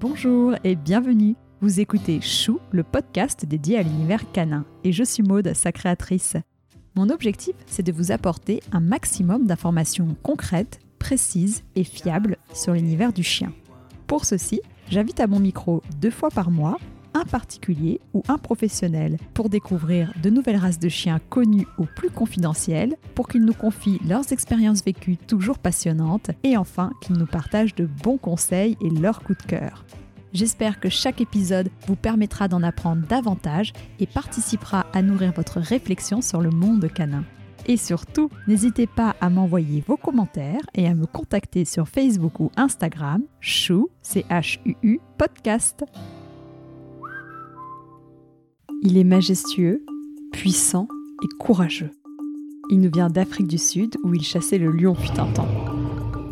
Bonjour et bienvenue. Vous écoutez Chou, le podcast dédié à l'univers canin, et je suis Maude, sa créatrice. Mon objectif, c'est de vous apporter un maximum d'informations concrètes, précises et fiables sur l'univers du chien. Pour ceci, j'invite à mon micro deux fois par mois un particulier ou un professionnel pour découvrir de nouvelles races de chiens connues ou plus confidentielles, pour qu'ils nous confient leurs expériences vécues toujours passionnantes et enfin qu'ils nous partagent de bons conseils et leurs coups de cœur. J'espère que chaque épisode vous permettra d'en apprendre davantage et participera à nourrir votre réflexion sur le monde canin. Et surtout, n'hésitez pas à m'envoyer vos commentaires et à me contacter sur Facebook ou Instagram, chou, C-H-U-U, podcast. Il est majestueux, puissant et courageux. Il nous vient d'Afrique du Sud où il chassait le lion fut un temps.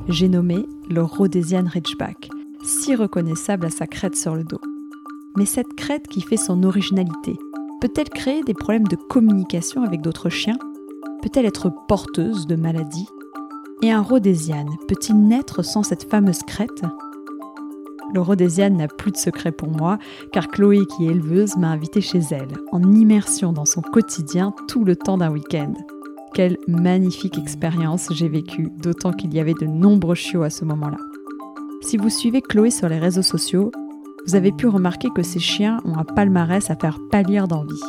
J'ai nommé le Rhodesian Ridgeback, si reconnaissable à sa crête sur le dos. Mais cette crête qui fait son originalité, peut-elle créer des problèmes de communication avec d'autres chiens? Peut-elle être porteuse de maladies? Et un Rhodesian peut-il naître sans cette fameuse crête? Le n'a plus de secret pour moi, car Chloé, qui est éleveuse, m'a invité chez elle, en immersion dans son quotidien tout le temps d'un week-end. Quelle magnifique expérience j'ai vécue, d'autant qu'il y avait de nombreux chiots à ce moment-là. Si vous suivez Chloé sur les réseaux sociaux, vous avez pu remarquer que ces chiens ont un palmarès à faire pâlir d'envie.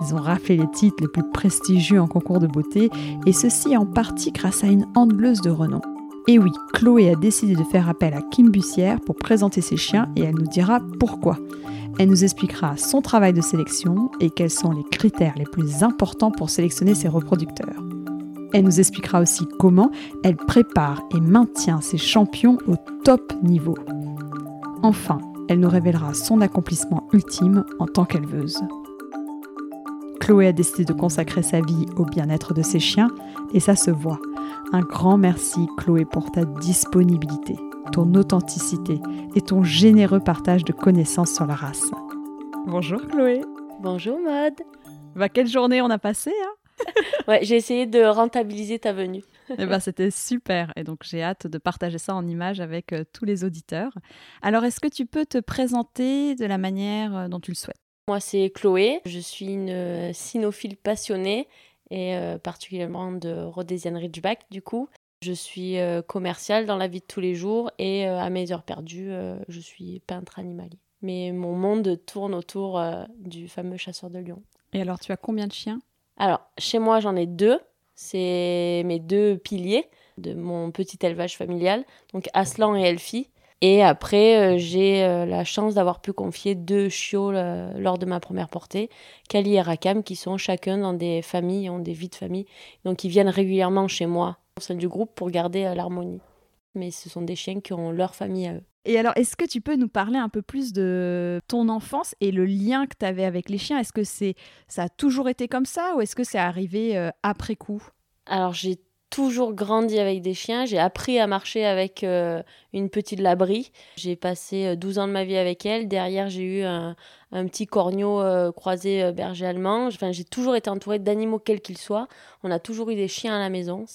Ils ont raflé les titres les plus prestigieux en concours de beauté, et ceci en partie grâce à une handleuse de renom. Et oui, Chloé a décidé de faire appel à Kim Bussière pour présenter ses chiens et elle nous dira pourquoi. Elle nous expliquera son travail de sélection et quels sont les critères les plus importants pour sélectionner ses reproducteurs. Elle nous expliquera aussi comment elle prépare et maintient ses champions au top niveau. Enfin, elle nous révélera son accomplissement ultime en tant qu'éleveuse. Chloé a décidé de consacrer sa vie au bien-être de ses chiens et ça se voit. Un grand merci Chloé pour ta disponibilité, ton authenticité et ton généreux partage de connaissances sur la race. Bonjour Chloé. Bonjour Maude. Bah, quelle journée on a passé hein? Ouais, j'ai essayé de rentabiliser ta venue. eh ben, c'était super et donc j'ai hâte de partager ça en images avec euh, tous les auditeurs. Alors est-ce que tu peux te présenter de la manière euh, dont tu le souhaites? Moi c'est Chloé, je suis une euh, cynophile passionnée et euh, particulièrement de Rhodesian Ridgeback du coup. Je suis euh, commerciale dans la vie de tous les jours et euh, à mes heures perdues, je suis peintre animalier. Mais mon monde tourne autour du fameux chasseur de lions. Et alors, tu as combien de chiens? Alors, chez moi, j'en ai deux. C'est mes deux piliers de mon petit élevage familial, donc Aslan et Elfie. Et après, euh, j'ai euh, la chance d'avoir pu confier deux chiots euh, lors de ma première portée, Kali et Rakam, qui sont chacun dans des familles, ont des vies de famille. Donc, ils viennent régulièrement chez moi, au sein du groupe, pour garder l'harmonie. Mais ce sont des chiens qui ont leur famille à eux. Et alors, est-ce que tu peux nous parler un peu plus de ton enfance et le lien que tu avais avec les chiens? Est-ce que c'est ça a toujours été comme ça ou est-ce que c'est arrivé après coup? Alors, j'ai toujours grandi avec des chiens. J'ai appris à marcher avec euh, une petite labrie. J'ai passé 12 ans de ma vie avec elle. Derrière, j'ai eu un, petit corneau euh, croisé euh, berger allemand. Enfin, j'ai toujours été entourée d'animaux quels qu'ils soient. On a toujours eu des chiens à la maison.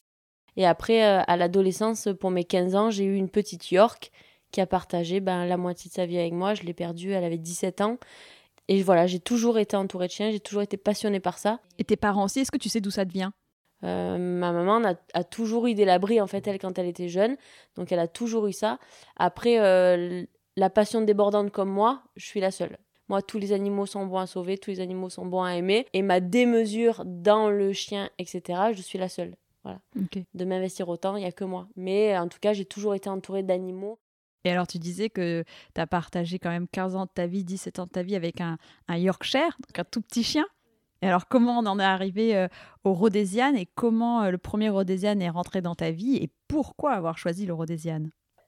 Et après, à l'adolescence, pour mes 15 ans, j'ai eu une petite York qui a partagé ben, la moitié de sa vie avec moi. Je l'ai perdue, elle avait 17 ans. Et voilà, j'ai toujours été entourée de chiens, j'ai toujours été passionnée par ça. Et tes parents aussi, est-ce que tu sais d'où ça te vient? Euh, ma maman a, toujours eu des labris, en fait, elle, quand elle était jeune. Donc, elle a toujours eu ça. Après, euh, la passion débordante comme moi, je suis la seule. Moi, tous les animaux sont bons à sauver, tous les animaux sont bons à aimer. Et ma démesure dans le chien, etc., je suis la seule. Voilà. De m'investir autant, il n'y a que moi. Mais en tout cas, j'ai toujours été entourée d'animaux. Et alors, tu disais que tu as partagé quand même 15 ans de ta vie, 17 ans de ta vie avec un, un Yorkshire, donc un tout petit chien. Et alors, comment on en est arrivé euh, au Rhodesian et comment euh, le premier Rhodesian est rentré dans ta vie et pourquoi avoir choisi le Rhodesian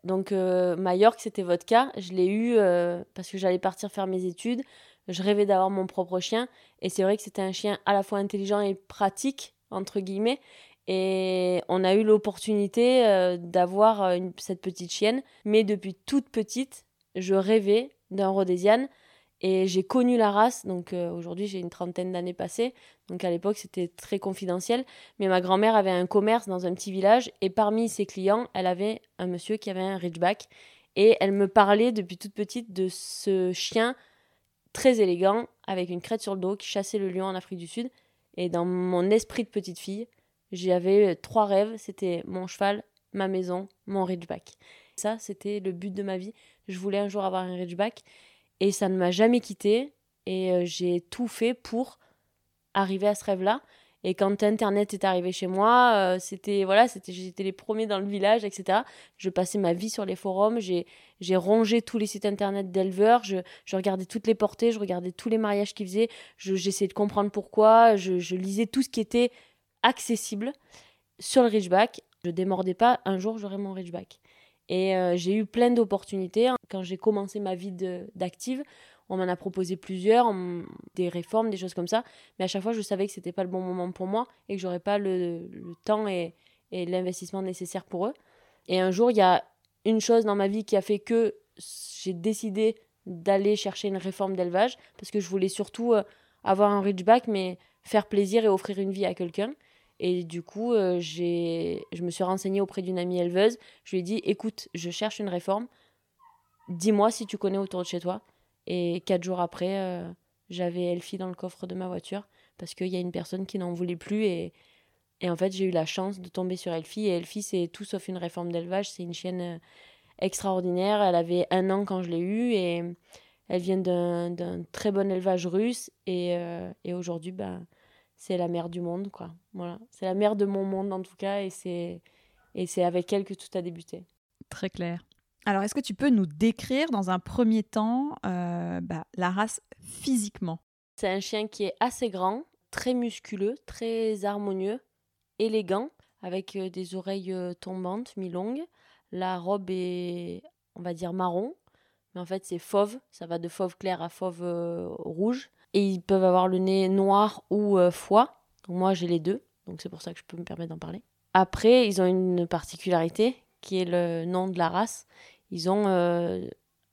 Donc, euh, ma York, c'était votre cas. Je l'ai eu parce que j'allais partir faire mes études. Je rêvais d'avoir mon propre chien. Et c'est vrai que c'était un chien à la fois intelligent et pratique, entre guillemets. Et on a eu l'opportunité d'avoir cette petite chienne. Mais depuis toute petite, je rêvais d'un Rhodesian et j'ai connu la race, donc euh, aujourd'hui j'ai une trentaine d'années passées, donc à l'époque c'était très confidentiel, mais ma grand-mère avait un commerce dans un petit village, et parmi ses clients, elle avait un monsieur qui avait un Ridgeback, Et elle me parlait depuis toute petite de ce chien très élégant, avec une crête sur le dos, qui chassait le lion en Afrique du Sud. Et dans mon esprit de petite fille, j'avais trois rêves. C'était mon cheval, ma maison, mon Ridgeback. Ça, c'était le but de ma vie. Je voulais un jour avoir un Ridgeback. Et ça ne m'a jamais quitté. Et euh, j'ai tout fait pour arriver à ce rêve-là. Et quand Internet est arrivé chez moi, euh, c'était voilà, c'était j'étais les premiers dans le village, etc. Je passais ma vie sur les forums, j'ai j'ai rongé tous les sites internet d'éleveurs, je, je, regardais toutes les portées, je regardais tous les mariages qu'ils faisaient, j'essayais de comprendre pourquoi, je, je, lisais tout ce qui était accessible sur le Ridgeback. Je démordais pas, un jour j'aurai mon Ridgeback. Et euh, j'ai eu plein d'opportunités. Quand j'ai commencé ma vie d'active, on m'en a proposé plusieurs, des réformes, des choses comme ça. Mais à chaque fois, je savais que c'était pas le bon moment pour moi et que j'aurais pas le, temps et, l'investissement nécessaire pour eux. Et un jour, il y a une chose dans ma vie qui a fait que j'ai décidé d'aller chercher une réforme d'élevage parce que je voulais surtout euh, avoir un ridgeback, mais faire plaisir et offrir une vie à quelqu'un. Et du coup, euh, je me suis renseignée auprès d'une amie éleveuse. Je lui ai dit, écoute, je cherche une réforme. Dis-moi si tu connais autour de chez toi. Et quatre jours après, euh, j'avais Elfie dans le coffre de ma voiture parce qu'il y a une personne qui n'en voulait plus. Et, et en fait, j'ai eu la chance de tomber sur Elfie. Et Elfie, c'est tout sauf une réforme d'élevage. C'est une chienne euh, extraordinaire. Elle avait un an quand je l'ai eue. Et elle vient d'un très bon élevage russe. Et, et aujourd'hui, ben, c'est la mère du monde. quoi. Voilà. C'est la mère de mon monde, en tout cas. Et c'est avec elle que tout a débuté. Très clair. Alors, est-ce que tu peux nous décrire dans un premier temps euh, bah, la race physiquement? C'est un chien qui est assez grand, très musculeux, très harmonieux, élégant, avec euh, des oreilles euh, tombantes, mi-longues. La robe est, on va dire, marron, mais en fait c'est fauve, ça va de fauve clair à fauve rouge. Et ils peuvent avoir le nez noir ou foie. moi j'ai les deux, donc c'est pour ça que je peux me permettre d'en parler. Après, ils ont une particularité qui est le nom de la race ils ont euh,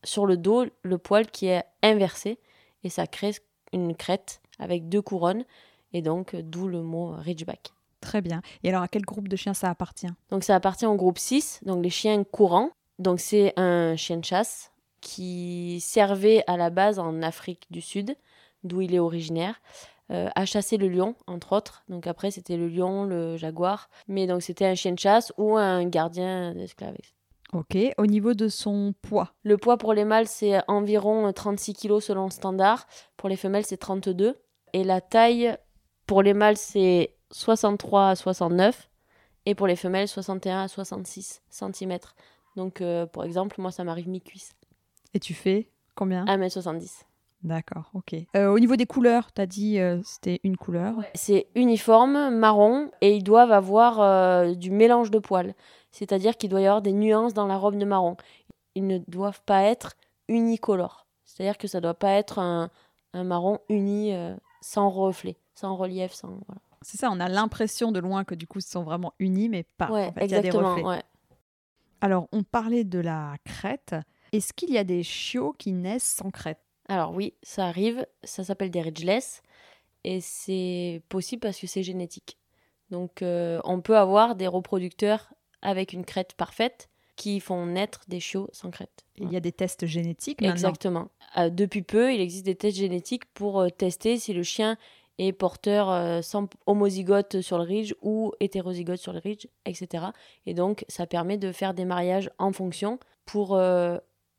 sur le dos le poil qui est inversé et ça crée une crête avec deux couronnes et donc euh, d'où le mot Ridgeback. Très bien. Et alors à quel groupe de chiens ça appartient? Donc ça appartient au groupe 6, donc les chiens courants. Donc c'est un chien de chasse qui servait à la base en Afrique du Sud, d'où il est originaire, euh, à chasser le lion, entre autres. Donc après c'était le lion, le jaguar. Mais donc c'était un chien de chasse ou un gardien d'esclaves. Ok, au niveau de son poids? Le poids pour les mâles, c'est environ 36 kg selon le standard. Pour les femelles, c'est 32. Et la taille, pour les mâles, c'est 63 à 69. Et pour les femelles, 61 à 66 cm. Donc, euh, pour exemple, moi, ça m'arrive mi-cuisse. Et tu fais combien? 1m70. D'accord, ok. Euh, au niveau des couleurs, tu as dit euh, c'était une couleur C'est uniforme, marron, et ils doivent avoir du mélange de poils c'est-à-dire qu'il doit y avoir des nuances dans la robe de marron. Ils ne doivent pas être unicolores, c'est-à-dire que ça ne doit pas être un, marron uni euh, sans reflet, sans relief, sans C'est ça, on a l'impression de loin que du coup, ils sont vraiment unis, mais pas. Ouais, exactement. Alors, on parlait de la crête. Est-ce qu'il y a des chiots qui naissent sans crête? Alors oui, ça arrive. Ça s'appelle des ridgeless. Et c'est possible parce que c'est génétique. Donc, euh, on peut avoir des reproducteurs avec une crête parfaite qui font naître des chiots sans crête. Il y a des tests génétiques Exactement. Euh, depuis peu, il existe des tests génétiques pour euh, tester si le chien est porteur sans homozygote sur le ridge ou hétérozygote sur le ridge, etc. Et donc, ça permet de faire des mariages en fonction pour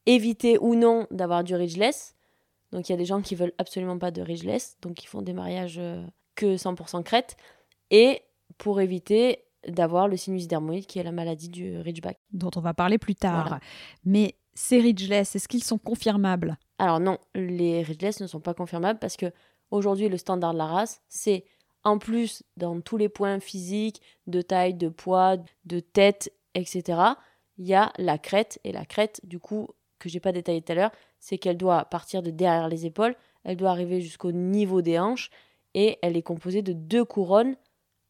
éviter ou non d'avoir du ridgeless. Donc, il y a des gens qui veulent absolument pas de ridgeless, donc ils font des mariages que 100% crête. Et pour éviter d'avoir le sinus dermoïde qui est la maladie du Ridgeback. Dont on va parler plus tard. Mais ces Ridgeless, est-ce qu'ils sont confirmables? Alors non, les Ridgeless ne sont pas confirmables parce que aujourd'hui le standard de la race, c'est en plus dans tous les points physiques, de taille, de poids, de tête, etc. Il y a la crête et la crête du coup que j'ai pas détaillé tout à l'heure, c'est qu'elle doit partir de derrière les épaules, elle doit arriver jusqu'au niveau des hanches et elle est composée de deux couronnes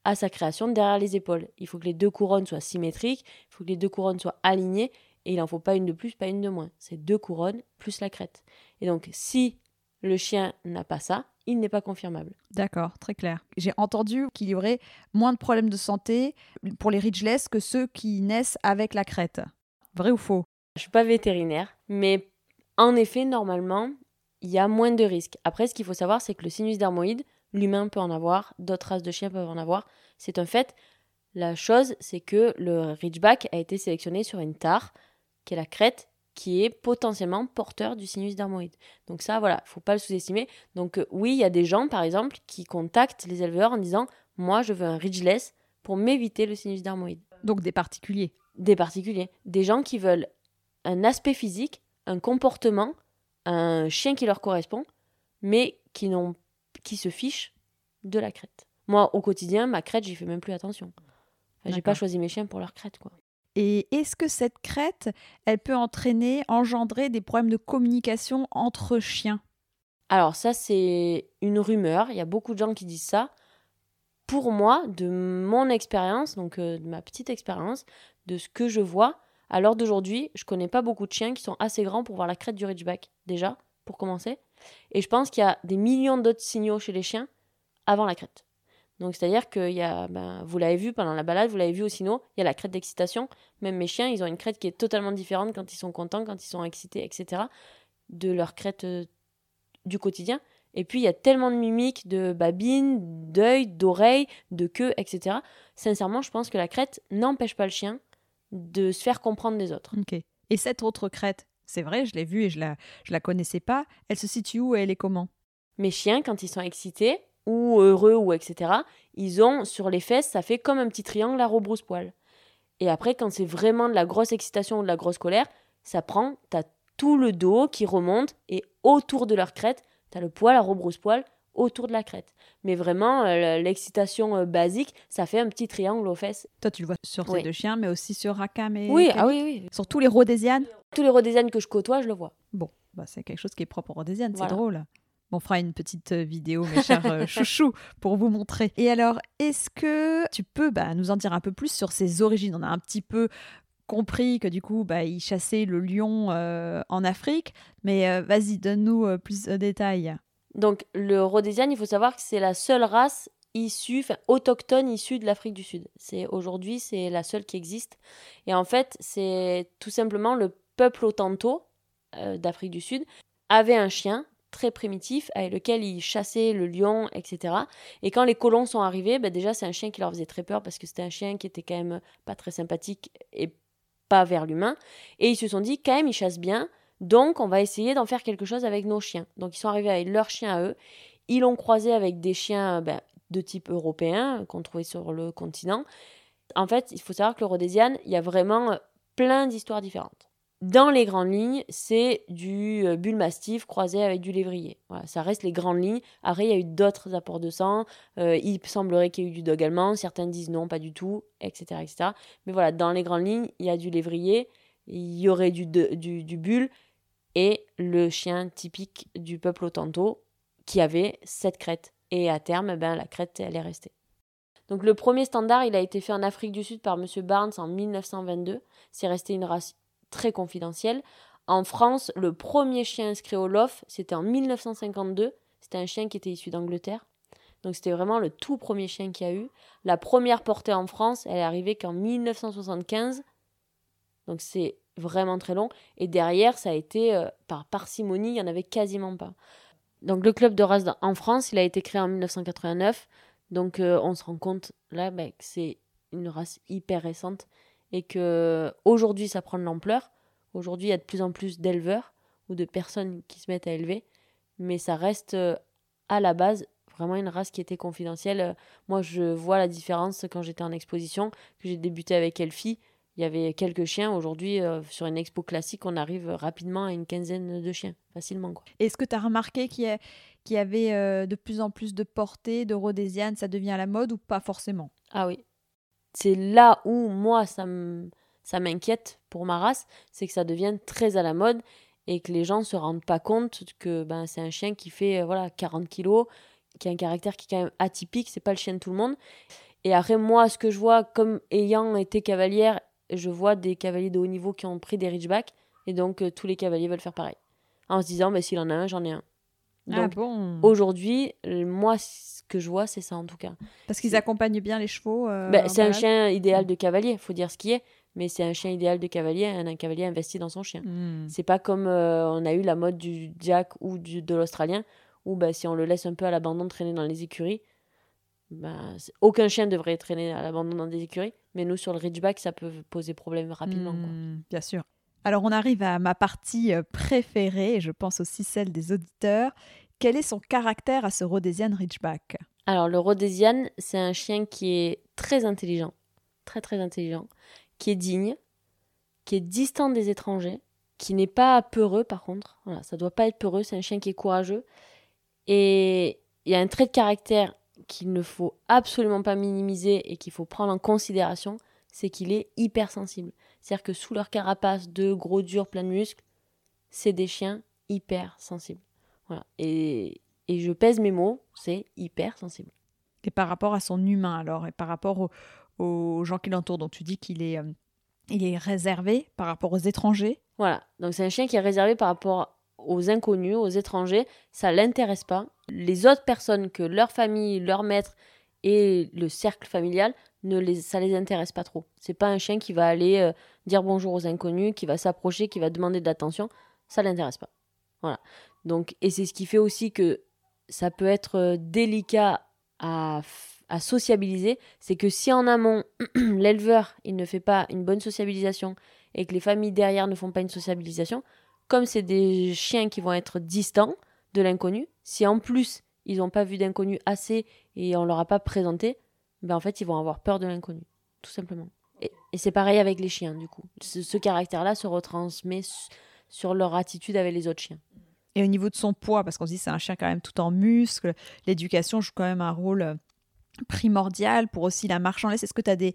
à sa création derrière les épaules. Il faut que les deux couronnes soient symétriques, il faut que les deux couronnes soient alignées, et il n'en faut pas une de plus, pas une de moins. C'est deux couronnes plus la crête. Et donc, si le chien n'a pas ça, il n'est pas confirmable. D'accord, très clair. J'ai entendu qu'il y aurait moins de problèmes de santé pour les ridgeless que ceux qui naissent avec la crête. Vrai ou faux? Je suis pas vétérinaire, mais en effet, normalement, il y a moins de risques. Après, ce qu'il faut savoir, c'est que le sinus dermoïde, l'humain peut en avoir, d'autres races de chiens peuvent en avoir. C'est un fait. La chose, c'est que le Ridgeback a été sélectionné sur une tare, qui est la crête, qui est potentiellement porteur du sinus dermoïde. Donc ça, voilà, faut pas le sous-estimer. Donc euh, oui, il y a des gens, par exemple, qui contactent les éleveurs en disant, moi, je veux un ridgeless pour m'éviter le sinus dermoïde. Donc des particuliers. Des particuliers. Des gens qui veulent un aspect physique, un comportement, un chien qui leur correspond, mais qui, n'ont, qui se fichent de la crête. Moi, au quotidien, ma crête, j'y fais même plus attention. Enfin, j'ai pas choisi mes chiens pour leur crête, quoi. Et est-ce que cette crête, elle peut entraîner, engendrer des problèmes de communication entre chiens? Alors ça, c'est une rumeur. Il y a beaucoup de gens qui disent ça. Pour moi, de mon expérience, donc euh, de ma petite expérience, de ce que je vois, à l'heure d'aujourd'hui, je connais pas beaucoup de chiens qui sont assez grands pour voir la crête du Ridgeback, déjà, pour commencer. Et je pense qu'il y a des millions d'autres signaux chez les chiens avant la crête. Donc c'est-à-dire que y a, ben, vous l'avez vu pendant la balade, vous l'avez vu au sinon, il y a la crête d'excitation. Même mes chiens, ils ont une crête qui est totalement différente quand ils sont contents, quand ils sont excités, etc. de leur crête euh, du quotidien. Et puis il y a tellement de mimiques, de babines, d'œil, d'oreilles, de queue, etc. Sincèrement, je pense que la crête n'empêche pas le chien de se faire comprendre des autres. Et cette autre crête, c'est vrai, je l'ai vue et je la, je la connaissais pas. Elle se situe où et elle est comment? Mes chiens, quand ils sont excités, ou heureux, ou etc., ils ont sur les fesses, ça fait comme un petit triangle à rebrousse-poil. Et après, quand c'est vraiment de la grosse excitation ou de la grosse colère, ça prend, t'as tout le dos qui remonte et autour de leur crête, t'as le poil à rebrousse-poil autour de la crête. Mais vraiment, euh, l'excitation euh, basique, ça fait un petit triangle aux fesses. Toi, tu le vois sur ces deux chiens, mais aussi sur Rakam et. Oui, ah oui, oui. Sur tous les rhodésianes Tous les rhodésianes que je côtoie, je le vois. Bon, bah, c'est quelque chose qui est propre aux rhodésianes, c'est drôle. On fera une petite euh, vidéo, mes chers chouchous, pour vous montrer. Et alors, est-ce que tu peux bah, nous en dire un peu plus sur ses origines? On a un petit peu compris que du coup, bah, il chassait le lion en Afrique, mais vas-y, donne-nous plus de détails. Donc le rhodésian, il faut savoir que c'est la seule race issue, enfin autochtone issue de l'Afrique du Sud. C'est aujourd'hui, c'est la seule qui existe. Et en fait, c'est tout simplement le peuple Otanto euh, d'Afrique du Sud avait un chien très primitif avec lequel il chassait le lion, etc. Et quand les colons sont arrivés, ben déjà c'est un chien qui leur faisait très peur parce que c'était un chien qui était quand même pas très sympathique et pas vers l'humain. Et ils se sont dit quand même il chasse bien, donc, on va essayer d'en faire quelque chose avec nos chiens. Donc, ils sont arrivés avec leurs chiens à eux. Ils l'ont croisé avec des chiens ben, de type européen qu'on trouvait sur le continent. En fait, il faut savoir que le Rhodesian, il y a vraiment euh, plein d'histoires différentes. Dans les grandes lignes, c'est du euh, bull mastiff croisé avec du lévrier. Voilà, ça reste les grandes lignes. Après, il y a eu d'autres apports de sang. Euh, il semblerait qu'il y ait eu du dog allemand. Certains disent non, pas du tout, etc.. Mais voilà, dans les grandes lignes, il y a du lévrier, il y aurait du, du, du bull et le chien typique du peuple Otanto qui avait cette crête. Et à terme, ben, la crête, elle est restée. Donc le premier standard, il a été fait en Afrique du Sud par M. Barnes en 1922. C'est resté une race très confidentielle. En France, le premier chien inscrit au LOF, c'était en 1952. C'était un chien qui était issu d'Angleterre. Donc c'était vraiment le tout premier chien qu'il y a eu. La première portée en France, elle est arrivée qu'en 1975. Donc c'est vraiment très long. Et derrière, ça a été euh, par parcimonie, il n'y en avait quasiment pas. Donc le club de race en France, il a été créé en 1989. Donc euh, on se rend compte là bah, que c'est une race hyper récente et que aujourd'hui ça prend de l'ampleur. Aujourd'hui, il y a de plus en plus d'éleveurs ou de personnes qui se mettent à élever, mais ça reste euh, à la base vraiment une race qui était confidentielle. Moi, je vois la différence quand j'étais en exposition, que j'ai débuté avec Elfie il y avait quelques chiens. Aujourd'hui, euh, sur une expo classique, on arrive rapidement à une quinzaine de chiens, facilement. Est-ce que tu as remarqué qu'il y, avait euh, de plus en plus de portées, de rhodésianes, ça devient à la mode ou pas forcément? Ah oui. C'est là où, moi, ça m'inquiète pour ma race, c'est que ça devient très à la mode et que les gens ne se rendent pas compte que ben, c'est un chien qui fait euh, voilà 40 kilos, qui a un caractère qui est quand même atypique, c'est pas le chien de tout le monde. Et après, moi, ce que je vois, comme ayant été cavalière je vois des cavaliers de haut niveau qui ont pris des Ridgeback, et donc euh, tous les cavaliers veulent faire pareil. En se disant, mais s'il en a un, j'en ai un. Ah donc, bon aujourd'hui, moi, ce que je vois, c'est ça en tout cas. Parce qu'ils accompagnent bien les chevaux. Euh, ben, c'est un chien idéal de cavalier, faut dire ce qui est. mais c'est un chien idéal de cavalier, un, cavalier investi dans son chien. Hmm. C'est pas comme euh, on a eu la mode du Jack ou du, de l'Australien, où bah, si on le laisse un peu à l'abandon traîner dans les écuries, bah, aucun chien devrait traîner à l'abandon dans des écuries, mais nous sur le Ridgeback, ça peut poser problème rapidement. Hmm, bien sûr. Alors on arrive à ma partie euh, préférée, et je pense aussi celle des auditeurs. Quel est son caractère à ce Rhodesian Ridgeback? Alors le Rhodesian, c'est un chien qui est très intelligent, très très intelligent, qui est digne, qui est distant des étrangers, qui n'est pas peureux par contre. Voilà, ça doit pas être peureux, c'est un chien qui est courageux. Et il y a un trait de caractère qu'il ne faut absolument pas minimiser et qu'il faut prendre en considération, c'est qu'il est hypersensible. C'est-à-dire que sous leur carapace de gros durs plein de muscles, c'est des chiens hyper sensibles. Voilà. Et, et je pèse mes mots, c'est hyper sensible. Et par rapport à son humain alors, et par rapport aux gens qui l'entourent, dont tu dis qu'il est, euh, il est réservé par rapport aux étrangers Voilà, donc c'est un chien qui est réservé par rapport aux inconnus, aux étrangers, ça l'intéresse pas. Les autres personnes que leur famille, leur maître et le cercle familial, ne les, ça les intéresse pas trop. C'est pas un chien qui va aller euh, dire bonjour aux inconnus, qui va s'approcher, qui va demander de l'attention, ça l'intéresse pas. Voilà. Donc et c'est ce qui fait aussi que ça peut être euh, délicat à, à sociabiliser, c'est que si en amont l'éleveur il ne fait pas une bonne sociabilisation et que les familles derrière ne font pas une sociabilisation, comme c'est des chiens qui vont être distants de l'inconnu, si en plus ils n'ont pas vu d'inconnu assez et on leur a pas présenté, ben en fait ils vont avoir peur de l'inconnu, tout simplement. Et, c'est pareil avec les chiens du coup. Ce, caractère-là se retransmet sur leur attitude avec les autres chiens. Et au niveau de son poids, parce qu'on se dit c'est un chien quand même tout en muscles, l'éducation joue quand même un rôle euh, primordial pour aussi la laisse. Est-ce que tu as des,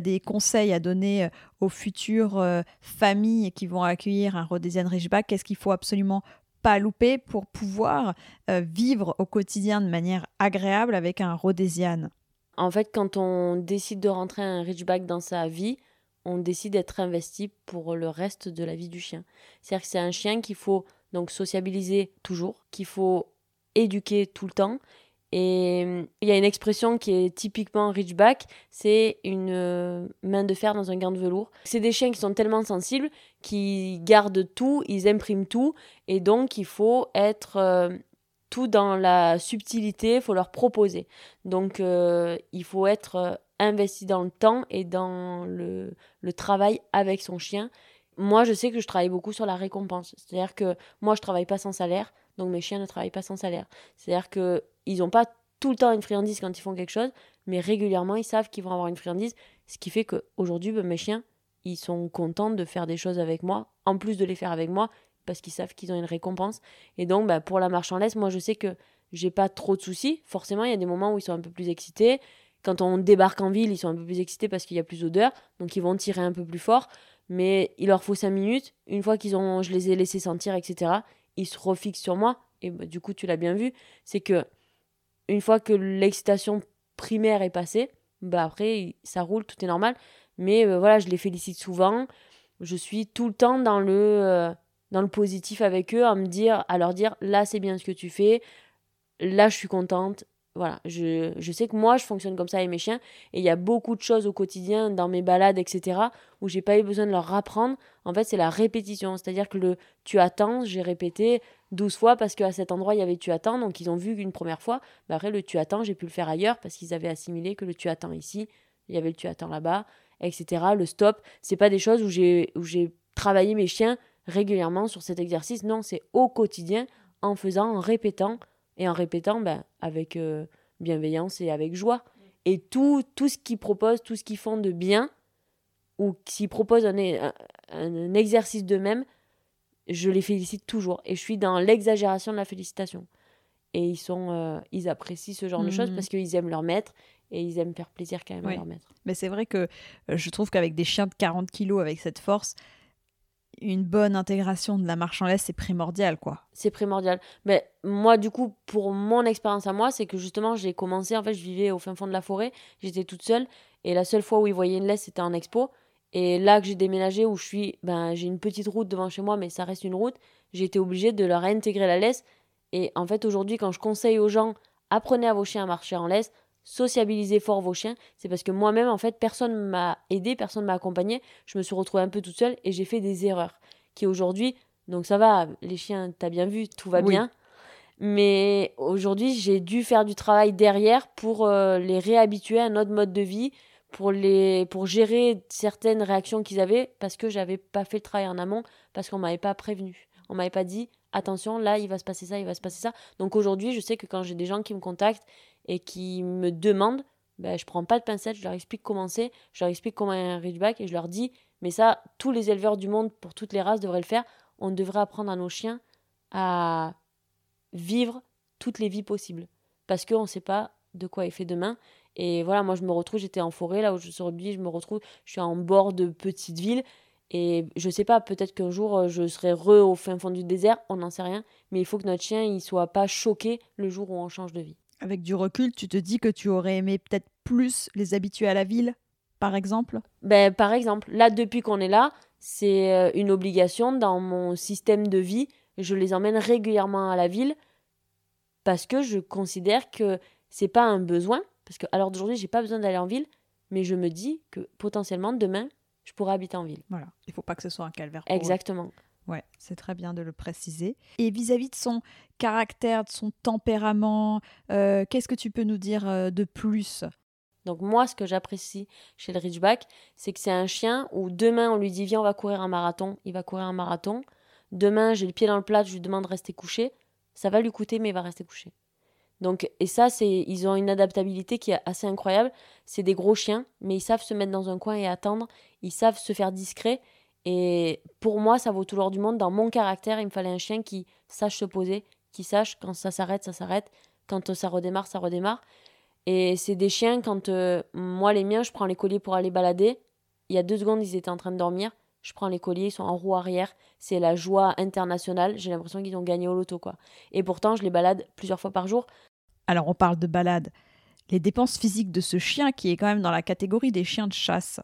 des conseils à donner euh, aux futures euh, familles qui vont accueillir un Rhodesian Ridgeback? Qu'est-ce qu'il faut absolument pas louper pour pouvoir vivre au quotidien de manière agréable avec un Rhodesian En fait, quand on décide de rentrer un Ridgeback dans sa vie, on décide d'être investi pour le reste de la vie du chien. C'est-à-dire que c'est un chien qu'il faut donc sociabiliser toujours, qu'il faut éduquer tout le temps. Et hum, il y a une expression qui est typiquement Ridgeback, c'est une euh, main de fer dans un gant de velours. C'est des chiens qui sont tellement sensibles, qui gardent tout, ils impriment tout, et donc il faut être euh, tout dans la subtilité, il faut leur proposer. Donc euh, il faut être investi dans le temps et dans le travail avec son chien moi, je sais que je travaille beaucoup sur la récompense. C'est-à-dire que moi, je travaille pas sans salaire, donc mes chiens ne travaillent pas sans salaire. C'est-à-dire qu'ils n'ont pas tout le temps une friandise quand ils font quelque chose, mais régulièrement, ils savent qu'ils vont avoir une friandise. Ce qui fait qu'aujourd'hui, ben, mes chiens, ils sont contents de faire des choses avec moi, en plus de les faire avec moi, parce qu'ils savent qu'ils ont une récompense. Et donc, ben, pour la marche en laisse, moi, je sais que j'ai pas trop de soucis. Forcément, il y a des moments où ils sont un peu plus excités. Quand on débarque en ville, ils sont un peu plus excités parce qu'il y a plus d'odeur, donc ils vont tirer un peu plus fort mais il leur faut 5 minutes. Une fois qu'ils ont, je les ai laissés sentir, etc., ils se refixent sur moi. Et bah, du coup, tu l'as bien vu, c'est que une fois que l'excitation primaire est passée, bah après, ça roule, tout est normal. Mais euh, voilà, je les félicite souvent. Je suis tout le temps dans le, euh, dans le positif avec eux, à me dire, à leur dire, là, c'est bien ce que tu fais. Là, je suis contente. Voilà, je, je, sais que moi, je fonctionne comme ça avec mes chiens. Et il y a beaucoup de choses au quotidien, dans mes balades, etc., où j'ai pas eu besoin de leur apprendre. En fait, c'est la répétition. C'est-à-dire que le tu attends, j'ai répété 12 fois parce qu'à cet endroit, il y avait tu attends. Donc, ils ont vu qu'une première fois. Bah, après, le tu attends, j'ai pu le faire ailleurs parce qu'ils avaient assimilé que le tu attends ici, il y avait le tu attends là-bas, etc. Le stop, c'est pas des choses où j'ai, où j'ai travaillé mes chiens régulièrement sur cet exercice. Non, c'est au quotidien, en faisant, en répétant et en répétant ben, avec euh, bienveillance et avec joie. Et tout, tout ce qu'ils proposent, tout ce qu'ils font de bien, ou s'ils proposent un, un, exercice d'eux-mêmes, je les félicite toujours. Et je suis dans l'exagération de la félicitation. Et ils, sont, euh, ils apprécient ce genre de choses mmh. parce qu'ils aiment leur maître et ils aiment faire plaisir quand même à leur maître. Mais c'est vrai que euh, je trouve qu'avec des chiens de 40 kilos, avec cette force, une bonne intégration de la marche en laisse, c'est primordial, quoi. C'est primordial. Mais moi, du coup, pour mon expérience à moi, c'est que justement, j'ai commencé, en fait, je vivais au fin fond de la forêt, j'étais toute seule, et la seule fois où ils voyaient une laisse, c'était en expo. Et là que j'ai déménagé, où je suis, ben, j'ai une petite route devant chez moi, mais ça reste une route, j'ai été obligée de leur réintégrer la laisse. Et en fait, aujourd'hui, quand je conseille aux gens, apprenez à vos chiens à marcher en laisse, sociabiliser fort vos chiens, c'est parce que moi-même, en fait, personne m'a aidé, personne m'a accompagné. Je me suis retrouvée un peu toute seule et j'ai fait des erreurs qui aujourd'hui, donc ça va, les chiens, t'as bien vu, tout va bien. Mais aujourd'hui, j'ai dû faire du travail derrière pour euh, les réhabituer à un autre mode de vie, pour, les, pour gérer certaines réactions qu'ils avaient parce que j'avais pas fait le travail en amont, parce qu'on m'avait pas prévenu. On m'avait pas dit attention, là, il va se passer ça, il va se passer ça. Donc aujourd'hui, je sais que quand j'ai des gens qui me contactent et qui me demandent, ben, je prends pas de pincette, je leur explique comment c'est, je leur explique comment un ridgeback et je leur dis, mais ça, tous les éleveurs du monde, pour toutes les races, devraient le faire. On devrait apprendre à nos chiens à vivre toutes les vies possibles. Parce qu'on ne sait pas de quoi est fait demain. Et voilà, moi je me retrouve, j'étais en forêt, là où je me retrouve, je suis en bord de petite ville. Et je sais pas, peut-être qu'un jour euh, je serai re au fin fond du désert, on n'en sait rien. Mais il faut que notre chien il soit pas choqué le jour où on change de vie. Avec du recul, tu te dis que tu aurais aimé peut-être plus les habituer à la ville, par exemple? Ben, Par exemple, là depuis qu'on est là, c'est euh, une obligation dans mon système de vie. Je les emmène régulièrement à la ville parce que je considère que c'est pas un besoin. Parce que, alors d'aujourd'hui, j'ai pas besoin d'aller en ville, mais je me dis que potentiellement demain, je pourrais habiter en ville. Voilà, il faut pas que ce soit un calvaire. Exactement. Ouais, c'est très bien de le préciser. Et vis-à-vis de son caractère, de son tempérament, euh, qu'est-ce que tu peux nous dire euh, de plus? Donc moi, ce que j'apprécie chez le Ridgeback, c'est que c'est un chien où demain on lui dit viens on va courir un marathon, il va courir un marathon. Demain j'ai le pied dans le plat, je lui demande de rester couché, ça va lui coûter mais il va rester couché. Donc et ça c'est ils ont une adaptabilité qui est assez incroyable. C'est des gros chiens, mais ils savent se mettre dans un coin et attendre, ils savent se faire discret et pour moi, ça vaut tout l'or du monde. Dans mon caractère, il me fallait un chien qui sache se poser, qui sache quand ça s'arrête, ça s'arrête, quand ça redémarre, ça redémarre. Et c'est des chiens, quand euh, moi, les miens, je prends les colliers pour aller balader. Il y a deux secondes, ils étaient en train de dormir. Je prends les colliers, ils sont en roue arrière. C'est la joie internationale. J'ai l'impression qu'ils ont gagné au loto, quoi. Et pourtant, je les balade plusieurs fois par jour. Alors, on parle de balade. Les dépenses physiques de ce chien, qui est quand même dans la catégorie des chiens de chasse.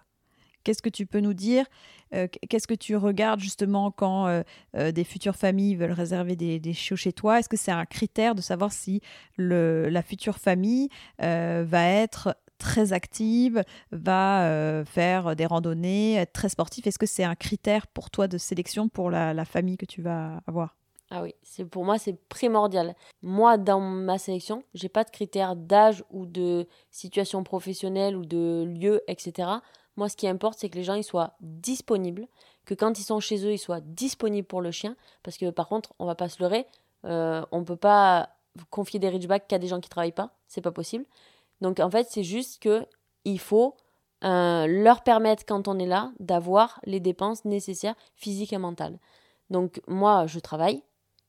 Qu'est-ce que tu peux nous dire euh, Qu'est-ce que tu regardes justement quand euh, euh, des futures familles veulent réserver des, chiots chez toi? Est-ce que c'est un critère de savoir si la future famille va être très active, va faire des randonnées, être très sportif Est-ce que c'est un critère pour toi de sélection pour la, famille que tu vas avoir? Ah oui, pour moi c'est primordial. Moi dans ma sélection, j'ai pas de critères d'âge ou de situation professionnelle ou de lieu, etc. Moi, ce qui importe, c'est que les gens soient disponibles, que quand ils sont chez eux, ils soient disponibles pour le chien. Parce que par contre, on va pas se leurrer, euh, on peut pas confier des ridgebacks qu'à des gens qui travaillent pas, c'est pas possible. Donc en fait, c'est juste que il faut euh, leur permettre quand on est là d'avoir les dépenses nécessaires physiques et mentales. Donc moi, je travaille.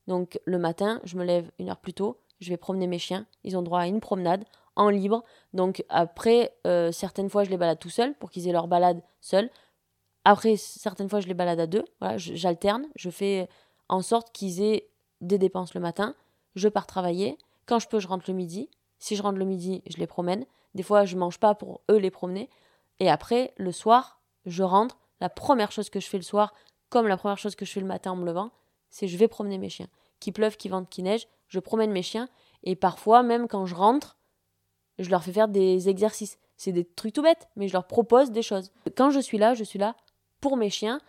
Donc le matin, je me lève une heure plus tôt, je vais promener mes chiens. Ils ont droit à une promenade en libre. Donc après, euh, certaines fois, je les balade tout seul pour qu'ils aient leur balade seul. Après, certaines fois, je les balade à deux. Voilà, j'alterne. Je fais en sorte qu'ils aient des dépenses le matin. Je pars travailler. Quand je peux, je rentre le midi. Si je rentre le midi, je les promène. Des fois, je mange pas pour eux les promener. Et après, le soir, je rentre. La première chose que je fais le soir, comme la première chose que je fais le matin en me levant, c'est je vais promener mes chiens. Qu'il pleuve, qu'il vente, qu'il neige, je promène mes chiens. Et parfois, même quand je rentre, je leur fais faire des exercices. C'est des trucs tout bêtes, mais je leur propose des choses. Quand je suis là, je suis là pour mes chiens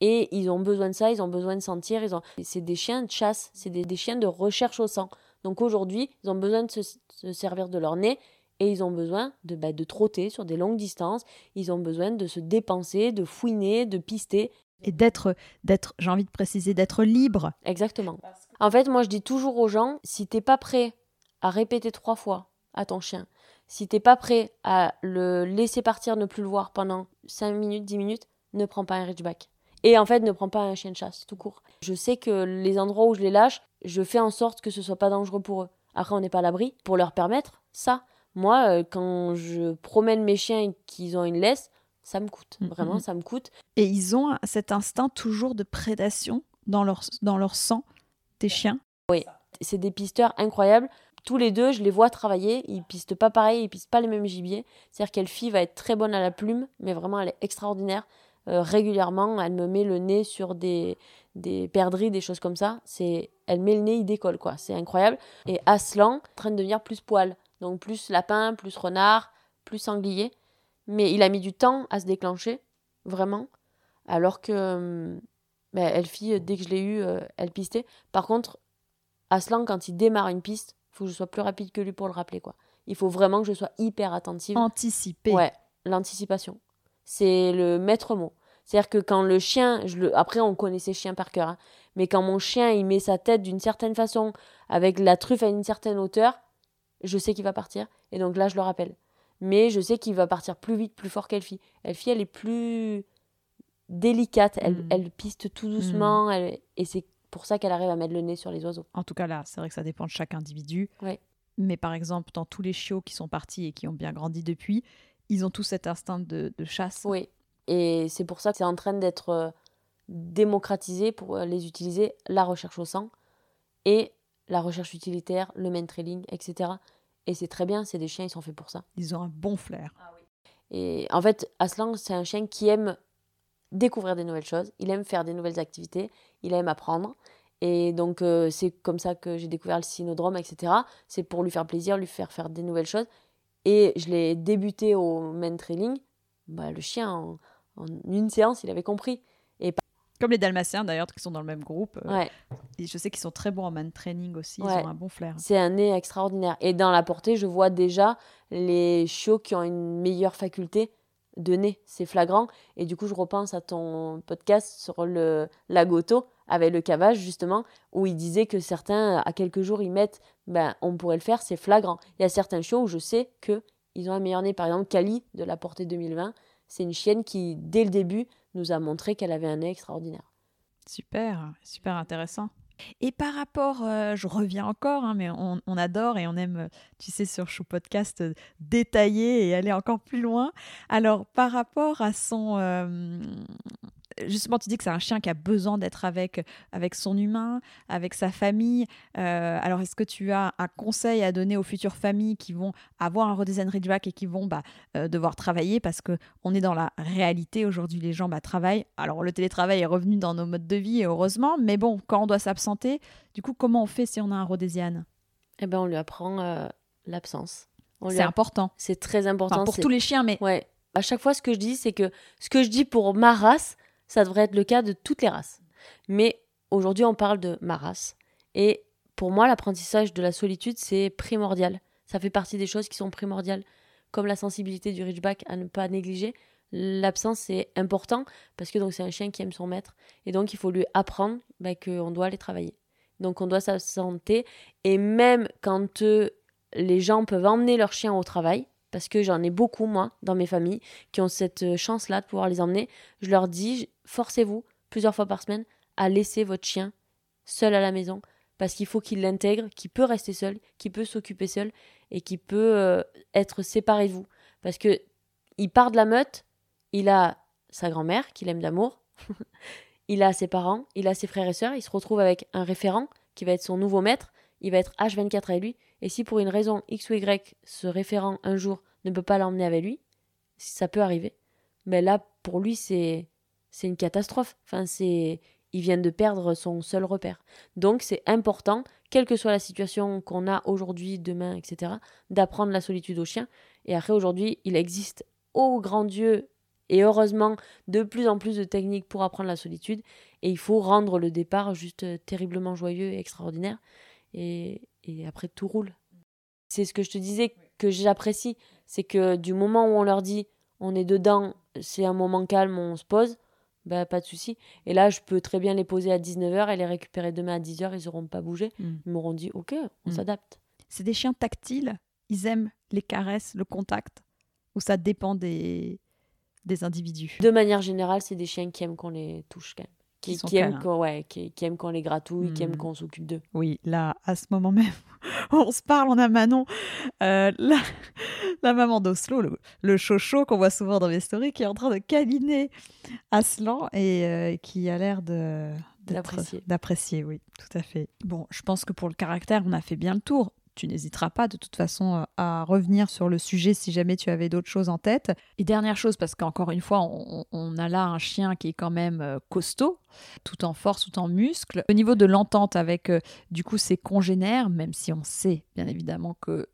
et ils ont besoin de ça, ils ont besoin de sentir. Ils ont... C'est des chiens de chasse, c'est des, chiens de recherche au sang. Donc aujourd'hui, ils ont besoin de se, servir de leur nez et ils ont besoin de, bah, de trotter sur des longues distances. Ils ont besoin de se dépenser, de fouiner, de pister. Et d'être, d'être, j'ai envie de préciser, d'être libre. Exactement. En fait, moi, je dis toujours aux gens, si t'es pas prêt à répéter trois fois à ton chien. Si t'es pas prêt à le laisser partir, ne plus le voir pendant 5 minutes, 10 minutes, ne prends pas un ridgeback. Et en fait, ne prends pas un chien de chasse, tout court. Je sais que les endroits où je les lâche, je fais en sorte que ce soit pas dangereux pour eux. Après, on n'est pas à l'abri pour leur permettre ça. Moi, euh, quand je promène mes chiens et qu'ils ont une laisse, ça me coûte. Mm, Vraiment, mm, mm. ça me coûte. Et ils ont cet instinct toujours de prédation dans leur, dans leur sang, tes chiens? Oui, c'est des pisteurs incroyables tous les deux, je les vois travailler. Ils pistent pas pareil, ils pistent pas les mêmes gibiers. C'est-à-dire qu'elle fille va être très bonne à la plume, mais vraiment elle est extraordinaire. Euh, régulièrement, elle me met le nez sur des, des perdrix, des choses comme ça. C'est, elle met le nez, il décolle quoi. C'est incroyable. Et Aslan, en train de devenir plus poil. Donc plus lapin, plus renard, plus sanglier. Mais il a mis du temps à se déclencher, vraiment. Alors que hum, ben, Elfie, dès que je l'ai eu, euh, elle pistait. Par contre, Aslan, quand il démarre une piste, faut que je sois plus rapide que lui pour le rappeler. quoi. Il faut vraiment que je sois hyper attentive. Anticiper. Ouais, l'anticipation. C'est le maître mot. C'est-à-dire que quand le chien, je le... après on connaît ses chiens par cœur, hein, mais quand mon chien il met sa tête d'une certaine façon, avec la truffe à une certaine hauteur, je sais qu'il va partir. Et donc là, je le rappelle. Mais je sais qu'il va partir plus vite, plus fort qu'Elfie. Elfie, elle est plus délicate. Elle, Mm. elle piste tout doucement. elle- Et c'est pour ça qu'elle arrive à mettre le nez sur les oiseaux. En tout cas, là, c'est vrai que ça dépend de chaque individu. Ouais. Mais par exemple, dans tous les chiots qui sont partis et qui ont bien grandi depuis, ils ont tous cet instinct de, de chasse. Oui. Et c'est pour ça que c'est en train d'être euh, démocratisé pour euh, les utiliser, la recherche au sang et la recherche utilitaire, le main trailing, etc. Et c'est très bien, c'est des chiens, ils sont faits pour ça. Ils ont un bon flair. Et en fait, Aslan, c'est un chien qui aime découvrir des nouvelles choses, il aime faire des nouvelles activités, il aime apprendre. Et donc, euh, c'est comme ça que j'ai découvert le cynodrome, etc. C'est pour lui faire plaisir, lui faire faire des nouvelles choses. Et je l'ai débuté au main trailing. Bah, le chien, en, en une séance, il avait compris. Comme les Dalmatiens d'ailleurs, qui sont dans le même groupe. euh, Ouais, Et je sais qu'ils sont très bons en man training aussi. Ils ont un bon flair. c'est un nez extraordinaire. Et dans la portée, je vois déjà les chiots qui ont une meilleure faculté de nez. C'est flagrant. Et du coup, je repense à ton podcast sur le lagoto avec le cavage, justement, où il disait que certains, à quelques jours, ils mettent, ben, on pourrait le faire, c'est flagrant. Il y a certains chiots où je sais que ils ont un meilleur nez. Par exemple, Kali, de la portée 2020, c'est une chienne qui, dès le début, nous a montré qu'elle avait un nez extraordinaire. Super, super intéressant. Et par rapport, euh, je reviens encore, hein, mais on, adore et on aime, euh, tu sais, sur Chou Podcast, euh, détailler et aller encore plus loin. Alors, par rapport à son... justement, tu dis que c'est un chien qui a besoin d'être avec, avec son humain, avec sa famille. Euh, alors, est-ce que tu as un conseil à donner aux futures familles qui vont avoir un Rhodesian Ridgeback et qui vont bah, euh, devoir travailler? Parce que on est dans la réalité aujourd'hui les gens bah, travaillent alors le télétravail est revenu dans nos modes de vie et heureusement mais bon quand on doit s'absenter du coup comment on fait si on a un Rhodesian? Eh ben, on lui apprend euh, l'absence. C'est important C'est très important. Enfin, pour tous les chiens mais Ouais. À chaque fois, ce que je dis, c'est que ce que je dis pour ma race, ça devrait être le cas de toutes les races. Mais aujourd'hui, on parle de ma race. Et pour moi, l'apprentissage de la solitude, c'est primordial. Ça fait partie des choses qui sont primordiales. Comme la sensibilité du Ridgeback à ne pas négliger. L'absence, c'est important parce que donc c'est un chien qui aime son maître. Et donc, il faut lui apprendre bah, qu'on doit aller travailler. Donc, on doit s'absenter. Et même quand euh, les gens peuvent emmener leur chien au travail, parce que j'en ai beaucoup, moi, dans mes familles, qui ont cette euh, chance-là de pouvoir les emmener. Je leur dis, forcez-vous, plusieurs fois par semaine, à laisser votre chien seul à la maison, parce qu'il faut qu'il l'intègre, qu'il peut rester seul, qu'il peut s'occuper seul, et qu'il peut euh, être séparé de vous. Parce que il part de la meute, il a sa grand-mère, qu'il aime d'amour, il a ses parents, il a ses frères et sœurs, il se retrouve avec un référent, qui va être son nouveau maître, il va être H24 avec lui, et si pour une raison X ou Y, ce référent un jour ne peut pas l'emmener avec lui, ça peut arriver. Mais là, pour lui, c'est c'est une catastrophe. Enfin, c'est il vient de perdre son seul repère. Donc, c'est important, quelle que soit la situation qu'on a aujourd'hui, demain, etc., d'apprendre la solitude au chien. Et après, aujourd'hui, il existe, ô grand Dieu, et heureusement, de plus en plus de techniques pour apprendre la solitude. Et il faut rendre le départ juste terriblement joyeux et extraordinaire. Et, et après, tout roule. C'est ce que je te disais que j'apprécie. C'est que du moment où on leur dit on est dedans, c'est un moment calme, on se pose, bah pas de souci. Et là, je peux très bien les poser à 19h et les récupérer demain à 10h, ils n'auront pas bougé. Mm. Ils m'auront dit ok, on Mm. s'adapte. c'est des chiens tactiles ils aiment les caresses le contact ou ça dépend des des individus De manière générale, c'est des chiens qui aiment qu'on les touche quand même. Qui Qui, aiment qu'on ouais, qui, qui aiment les gratouille, qui aiment qu'on s'occupe d'eux. Oui, là, à ce moment même, on se parle, on a Manon, euh, la, la maman d'Oslo, le, le chocho qu'on voit souvent dans mes stories, qui est en train de câliner Aslan et euh, qui a l'air de D'apprécier. D'apprécier, oui, tout à fait. Bon, je pense que pour le caractère, on a fait bien le tour. Tu n'hésiteras pas de toute façon euh, à revenir sur le sujet si jamais tu avais d'autres choses en tête. Et dernière chose, parce qu'encore une fois, on, a là un chien qui est quand même euh, costaud, tout en force, tout en muscle. Au niveau de l'entente avec euh, du coup ses congénères, même si on sait bien évidemment que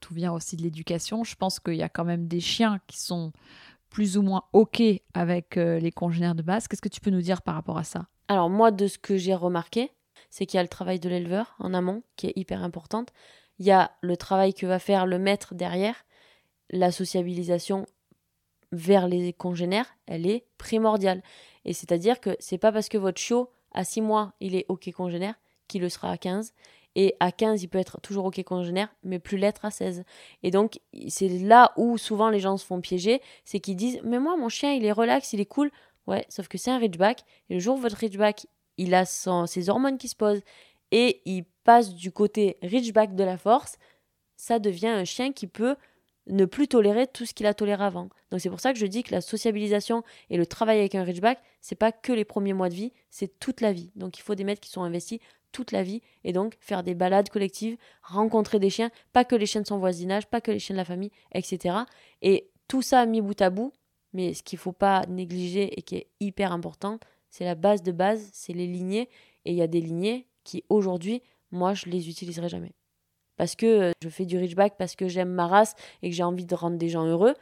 tout vient aussi de l'éducation, je pense qu'il y a quand même des chiens qui sont plus ou moins OK avec les congénères de base. Qu'est-ce que tu peux nous dire par rapport à ça? Alors moi, de ce que j'ai remarqué, c'est qu'il y a le travail de l'éleveur en amont qui est hyper importante. Il y a le travail que va faire le maître derrière. La sociabilisation vers les congénères, elle est primordiale. Et c'est-à-dire que c'est pas parce que votre chiot à 6 mois, il est OK congénère qu'il le sera à 15 et à 15, il peut être toujours OK congénère, mais plus l'être à 16. Et donc, c'est là où souvent les gens se font piéger, c'est qu'ils disent Mais moi, mon chien, il est relax, il est cool. Ouais, sauf que c'est un Ridgeback. Et le jour où votre Ridgeback, il a ses hormones qui se posent et il passe du côté Ridgeback de la force, ça devient un chien qui peut ne plus tolérer tout ce qu'il a toléré avant. Donc c'est pour ça que je dis que la sociabilisation et le travail avec un Ridgeback, c'est pas que les premiers mois de vie, c'est toute la vie. Donc il faut des maîtres qui sont investis toute la vie et donc faire des balades collectives, rencontrer des chiens, pas que les chiens de son voisinage, pas que les chiens de la famille, etc. Et tout ça mis bout à bout, mais ce qu'il faut pas négliger et qui est hyper important, c'est la base de base, c'est les lignées. Et il y a des lignées qui, aujourd'hui, moi, je les utiliserai jamais. Parce que euh, je fais du reachback, parce que j'aime ma race et que j'ai envie de rendre des gens heureux.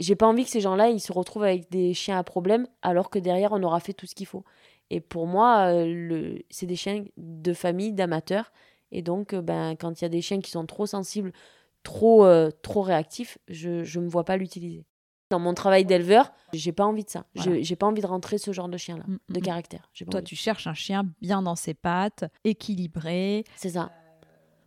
J'ai pas envie que ces gens-là, ils se retrouvent avec des chiens à problème, alors que derrière, on aura fait tout ce qu'il faut. Et pour moi, euh, c'est des chiens de famille, d'amateurs. Et donc, euh, ben, quand il y a des chiens qui sont trop sensibles, trop, trop réactifs, je ne me vois pas l'utiliser dans mon travail d'éleveur, j'ai pas envie de ça. Je J'ai pas envie de rentrer ce genre de chien-là, mm, de mm, mm. caractère. Toi, tu cherches un chien bien dans ses pattes, équilibré. C'est ça.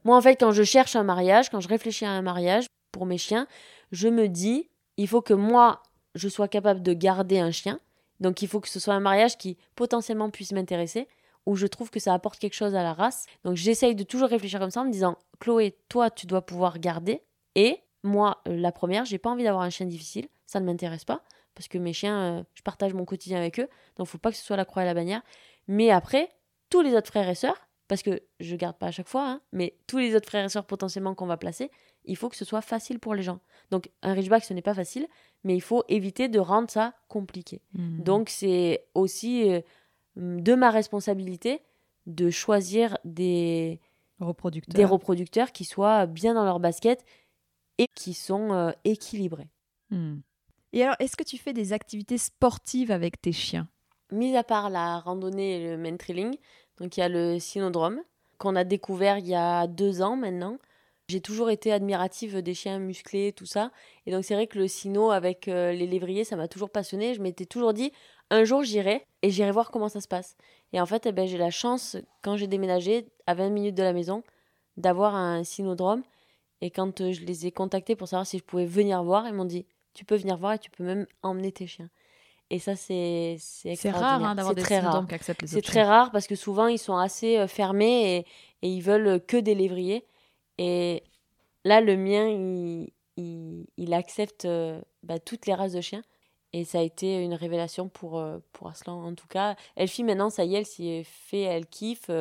Moi, en fait, quand je cherche un mariage, quand je réfléchis à un mariage pour mes chiens, je me dis, il faut que moi, je sois capable de garder un chien. Donc, il faut que ce soit un mariage qui potentiellement puisse m'intéresser, où je trouve que ça apporte quelque chose à la race. Donc, j'essaye de toujours réfléchir comme ça en me disant, Chloé, toi, tu dois pouvoir garder. Et moi, euh, la première, j'ai pas envie d'avoir un chien difficile ça ne m'intéresse pas parce que mes chiens, euh, je partage mon quotidien avec eux, donc faut pas que ce soit la croix et la bannière. Mais après, tous les autres frères et sœurs, parce que je garde pas à chaque fois, hein, mais tous les autres frères et sœurs potentiellement qu'on va placer, il faut que ce soit facile pour les gens. Donc un Ridgeback, ce n'est pas facile, mais il faut éviter de rendre ça compliqué. Mmh. Donc c'est aussi euh, de ma responsabilité de choisir des reproducteurs. des reproducteurs qui soient bien dans leur basket et qui sont euh, équilibrés. Mmh. Et alors, est-ce que tu fais des activités sportives avec tes chiens? Mis à part la randonnée et le main trailing, donc il y a le cynodrome qu'on a découvert il y a deux ans maintenant. J'ai toujours été admirative des chiens musclés, tout ça. Et donc c'est vrai que le cyno avec euh, les lévriers, ça m'a toujours passionné. Je m'étais toujours dit, un jour j'irai et j'irai voir comment ça se passe. Et en fait, eh ben, j'ai la chance, quand j'ai déménagé à 20 minutes de la maison, d'avoir un cynodrome. Et quand euh, je les ai contactés pour savoir si je pouvais venir voir, ils m'ont dit tu peux venir voir et tu peux même emmener tes chiens. Et ça, c'est C'est rare hein, d'avoir des très rare. qui acceptent les C'est très rare parce que souvent, ils sont assez euh, fermés et, et, ils veulent que des lévriers. Et là, le mien, il, il, il accepte euh, bah, toutes les races de chiens. Et ça a été une révélation pour, euh, pour Aslan, en tout cas. Elfie, maintenant, ça y est, elle s'y fait, elle kiffe.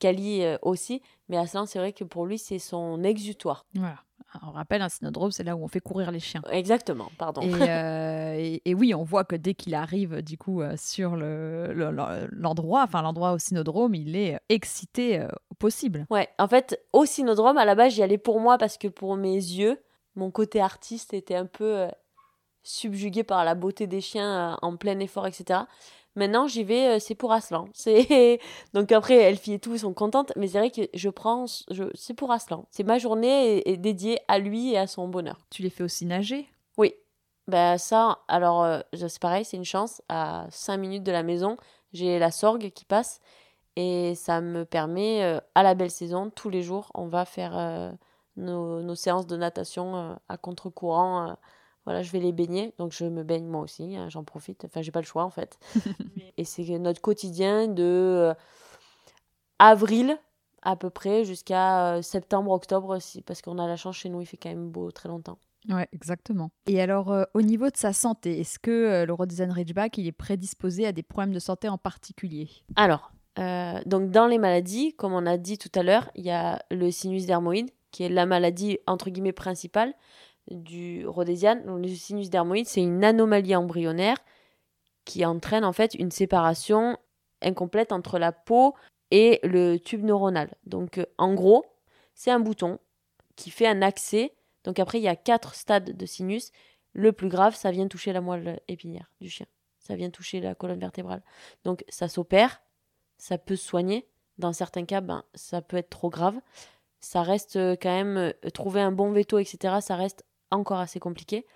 Kali aussi. Mais Aslan, c'est vrai que pour lui, c'est son exutoire. Voilà on rappelle, un synodrome, c'est là où on fait courir les chiens. Exactement, pardon. Euh, et, oui, on voit que dès qu'il arrive du coup euh, sur l'endroit, enfin l'endroit au synodrome, il est excité euh, au possible. Ouais, en fait, au synodrome, à la base, j'y allais pour moi parce que pour mes yeux, mon côté artiste était un peu subjugué par la beauté des chiens en plein effort, etc. Maintenant, j'y vais, euh, c'est pour Aslan. C'est donc après, Elfie et tout sont contentes, mais c'est vrai que je prends, je... c'est pour Aslan. C'est ma journée est, dédiée à lui et à son bonheur. Tu les fais aussi nager? Oui. Ben ça, alors euh, c'est pareil, c'est une chance. À 5 minutes de la maison, j'ai la sorgue qui passe et ça me permet, euh, à la belle saison, tous les jours, on va faire nos, nos, séances de natation à contre-courant voilà, je vais les baigner, donc je me baigne moi aussi, hein, j'en profite. Enfin, j'ai pas le choix en fait. et c'est notre quotidien de euh, avril à peu près jusqu'à euh, septembre, octobre aussi, parce qu'on a la chance chez nous, il fait quand même beau très longtemps. Ouais, exactement. Et alors, euh, au niveau de sa santé, est-ce que le Rhodesian Ridgeback, il est prédisposé à des problèmes de santé en particulier? Alors, donc dans les maladies, comme on a dit tout à l'heure, il y a le sinus dermoïde qui est la maladie entre guillemets principale du rhodésiane. Le sinus dermoïde, c'est une anomalie embryonnaire qui entraîne en fait une séparation incomplète entre la peau et le tube neuronal. Donc euh, en gros, c'est un bouton qui fait un accès. Donc après, il y a quatre stades de sinus. Le plus grave, ça vient toucher la moelle épinière du chien. Ça vient toucher la colonne vertébrale. Donc ça s'opère, ça peut se soigner. Dans certains cas, ben, ça peut être trop grave. Ça reste euh, quand même, euh, trouver un bon veto, etc., ça reste encore assez compliqué.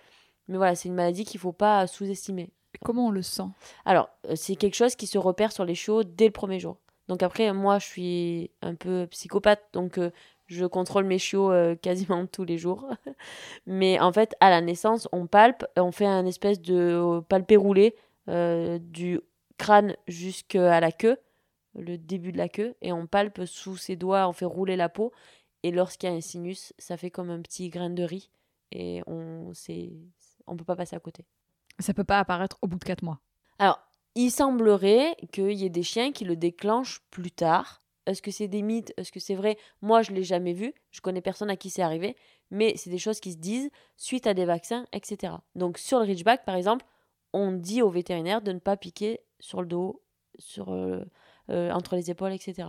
Mais voilà, c'est une maladie qu'il ne faut pas sous-estimer. Comment on le sent? Alors, euh, c'est quelque chose qui se repère sur les chiots dès le premier jour. Donc après, moi, je suis un peu psychopathe, donc je contrôle mes chiots quasiment tous les jours. Mais en fait, à la naissance, on palpe, on fait un espèce de palpé roulé du crâne jusqu'à la queue le début de la queue, et on palpe sous ses doigts, on fait rouler la peau, et lorsqu'il y a un sinus, ça fait comme un petit grain de riz, et on on peut pas passer à côté. Ça peut pas apparaître au bout de 4 mois. Alors, il semblerait qu'il y ait des chiens qui le déclenchent plus tard. Est-ce que c'est des mythes? Est-ce que c'est vrai? Moi, je l'ai jamais vu. Je connais personne à qui c'est arrivé. Mais c'est des choses qui se disent suite à des vaccins, etc. Donc, sur le Ridgeback, par exemple, on dit aux vétérinaires de ne pas piquer sur le dos, sur euh, euh, entre les épaules, etc.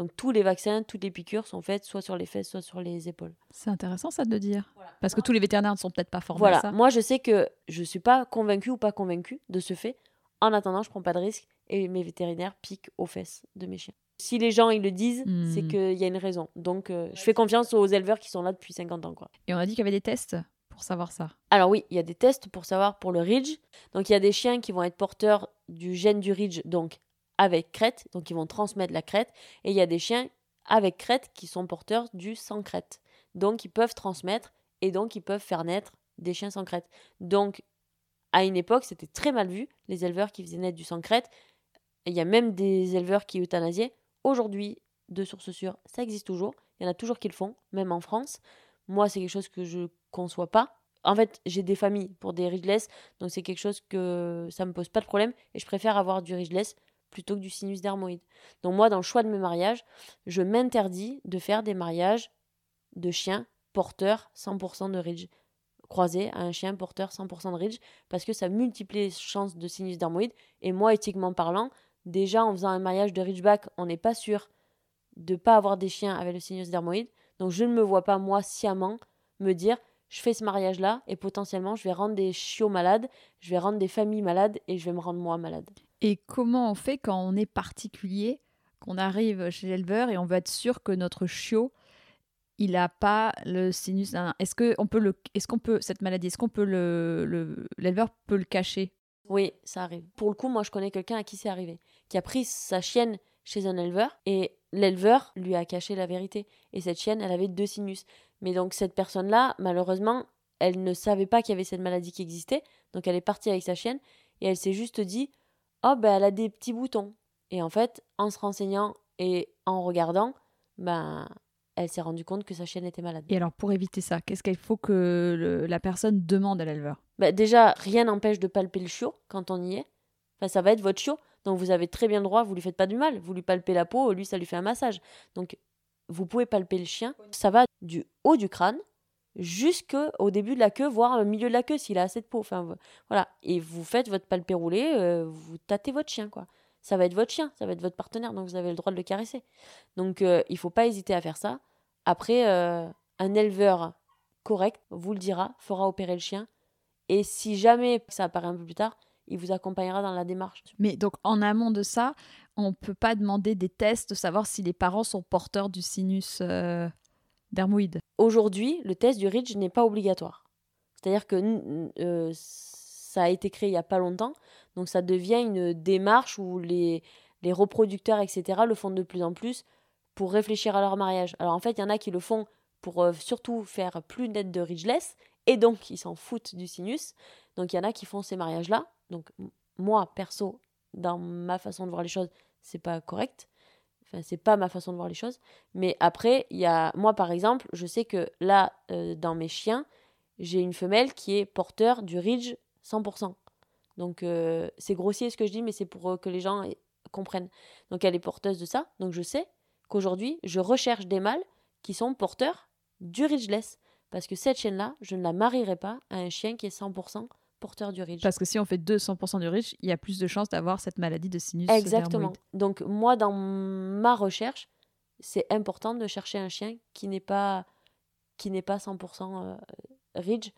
Donc tous les vaccins, toutes les piqûres sont faites soit sur les fesses, soit sur les épaules. C'est intéressant ça de dire. Parce que tous les vétérinaires ne sont peut-être pas formés voilà. à ça. Moi je sais que je ne suis pas convaincue ou pas convaincue de ce fait. En attendant, je prends pas de risque et mes vétérinaires piquent aux fesses de mes chiens. Si les gens ils le disent, c'est hmm. qu'il y a une raison. Donc euh, je fais confiance aux éleveurs qui sont là depuis 50 ans. Quoi. Et on a dit qu'il y avait des tests pour savoir ça. Alors oui, il y a des tests pour savoir pour le Ridge. Donc il y a des chiens qui vont être porteurs du gène du Ridge, donc avec crête, donc ils vont transmettre la crête, et il y a des chiens avec crête qui sont porteurs du sans crête. Donc ils peuvent transmettre et donc ils peuvent faire naître des chiens sans crête. Donc à une époque, c'était très mal vu, les éleveurs qui faisaient naître du sans crête. Il y a même des éleveurs qui euthanasiaient. Aujourd'hui, de sources sûres, ça existe toujours. Il y en a toujours qui le font, même en France. Moi, c'est quelque chose que je conçois pas. En fait, j'ai des familles pour des ridgeless, donc c'est quelque chose que ça me pose pas de problème et je préfère avoir du ridgeless plutôt que du sinus dermoïde. Donc moi, dans le choix de mes mariages, je m'interdis de faire des mariages de chiens porteurs 100% de ridge. Croisé à un chien porteur 100% de ridge parce que ça multiplie les chances de sinus dermoïde. Et moi éthiquement parlant déjà en faisant un mariage de ridgeback on n'est pas sûr de pas avoir des chiens avec le sinus dermoïde. Donc je ne me vois pas moi sciemment me dire je fais ce mariage là et potentiellement je vais rendre des chiots malades je vais rendre des familles malades et je vais me rendre moi malade et comment on fait quand on est particulier, qu'on arrive chez l'éleveur et on veut être sûr que notre chiot, il n'a pas le sinus. Est-ce que on peut le, est-ce qu'on peut cette maladie, est-ce qu'on peut le, l'éleveur peut le cacher? Oui, ça arrive. Pour le coup, moi, je connais quelqu'un à qui c'est arrivé, qui a pris sa chienne chez un éleveur et l'éleveur lui a caché la vérité. Et cette chienne, elle avait deux sinus. Mais donc cette personne-là, malheureusement, elle ne savait pas qu'il y avait cette maladie qui existait. Donc elle est partie avec sa chienne et elle s'est juste dit oh ben elle a des petits boutons. Et en fait, en se renseignant et en regardant, ben elle s'est rendue compte que sa chienne était malade. Et alors pour éviter ça, qu'est-ce qu'il faut que la personne demande à l'éleveur? Ben Déjà, rien n'empêche de palper le chiot quand on y est. Enfin, ça va être votre chiot, donc vous avez très bien le droit, vous lui faites pas du mal, vous lui palpez la peau, lui ça lui fait un massage. Donc vous pouvez palper le chien, ça va du haut du crâne jusqu'au début de la queue, voire au milieu de la queue s'il a assez de peau. Enfin, voilà. Et vous faites votre palpé roulé, euh, vous tâtez votre chien, quoi. Ça va être votre chien, ça va être votre partenaire, donc vous avez le droit de le caresser. Donc euh, il faut pas hésiter à faire ça. Après, euh, un éleveur correct vous le dira, fera opérer le chien. Et si jamais ça apparaît un peu plus tard, il vous accompagnera dans la démarche. Mais donc en amont de ça, on ne peut pas demander des tests, de savoir si les parents sont porteurs du sinus dermoïde. Aujourd'hui, le test du RIDGE n'est pas obligatoire. C'est-à-dire que euh, ça a été créé il n'y a pas longtemps, donc ça devient une démarche où les, les reproducteurs, etc., le font de plus en plus pour réfléchir à leur mariage. Alors en fait, il y en a qui le font pour euh, surtout faire plus net de ridgeless, et donc ils s'en foutent du sinus. Donc il y en a qui font ces mariages-là. Donc moi, perso, dans ma façon de voir les choses, c'est pas correct. Enfin, c'est pas ma façon de voir les choses. Mais après, il y a moi par exemple, je sais que là, euh, dans mes chiens, j'ai une femelle qui est porteur du Ridge 100%. Donc euh, c'est grossier ce que je dis, mais c'est pour euh, que les gens comprennent. Donc elle est porteuse de ça. Donc je sais qu'aujourd'hui, je recherche des mâles qui sont porteurs du ridgeless. Parce que cette chienne-là, je ne la marierai pas à un chien qui est 100% porteur du ridge. Parce que si on fait 200% du ridge, il y a plus de chances d'avoir cette maladie de sinus Exactement. Donc moi, dans ma recherche, c'est important de chercher un chien qui n'est pas, qui n'est pas 100% euh, ridge.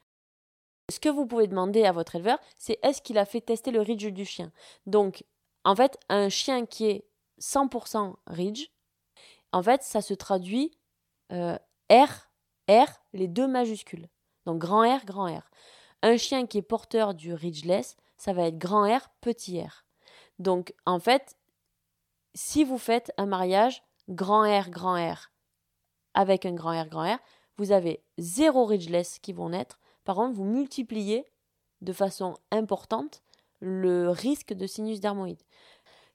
Ce que vous pouvez demander à votre éleveur, c'est est-ce qu'il a fait tester le ridge du chien? Donc, en fait, un chien qui est 100% ridge, en fait, ça se traduit euh, R, R, les deux majuscules. Donc grand R, grand R. Un chien qui est porteur du ridgeless, ça va être grand R, petit r. Donc en fait, si vous faites un mariage grand R, grand R avec un grand R, grand R, vous avez zéro ridgeless qui vont naître. Par contre, vous multipliez de façon importante le risque de sinus dermoïde.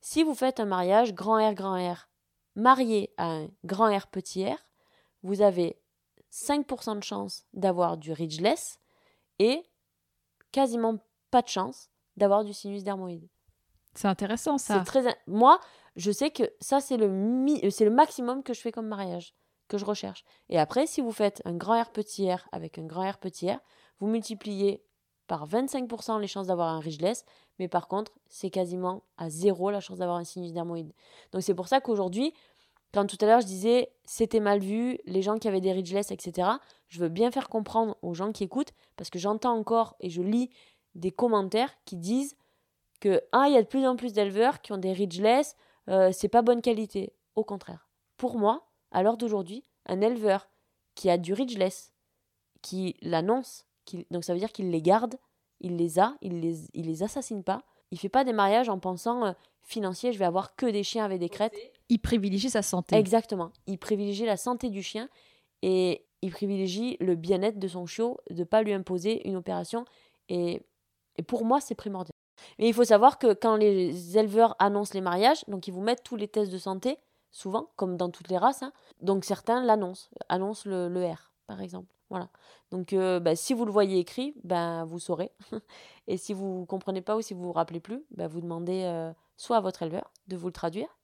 Si vous faites un mariage grand R, grand R marié à un grand R, petit r, vous avez 5% de chance d'avoir du ridgeless et quasiment pas de chance d'avoir du sinus dermoïde. C'est intéressant ça. Très... Moi, je sais que ça, c'est le, mi... c'est le maximum que je fais comme mariage, que je recherche. Et après, si vous faites un grand R petit R avec un grand R petit R, vous multipliez par 25% les chances d'avoir un ridgeless, mais par contre, c'est quasiment à zéro la chance d'avoir un sinus dermoïde. Donc c'est pour ça qu'aujourd'hui, tout à l'heure je disais c'était mal vu, les gens qui avaient des ridgeless, etc., je veux bien faire comprendre aux gens qui écoutent, parce que j'entends encore et je lis des commentaires qui disent que ah, il y a de plus en plus d'éleveurs qui ont des ridgeless, euh, c'est pas bonne qualité. Au contraire. Pour moi, à l'heure d'aujourd'hui, un éleveur qui a du ridgeless, qui l'annonce, donc ça veut dire qu'il les garde, il les a, il les, il les assassine pas, il fait pas des mariages en pensant euh, financier, je vais avoir que des chiens avec des crêtes. Il privilégie sa santé. Exactement. Il privilégie la santé du chien et il privilégie le bien-être de son chiot, de ne pas lui imposer une opération. Et, pour moi, c'est primordial. Mais il faut savoir que quand les éleveurs annoncent les mariages, donc ils vous mettent tous les tests de santé, souvent, comme dans toutes les races. Hein. donc certains l'annoncent, annoncent le, R, par exemple. Voilà. Donc, euh, bah, si vous le voyez écrit, ben, vous saurez. et si vous ne comprenez pas ou si vous vous rappelez plus, ben, vous demandez euh, soit à votre éleveur de vous le traduire,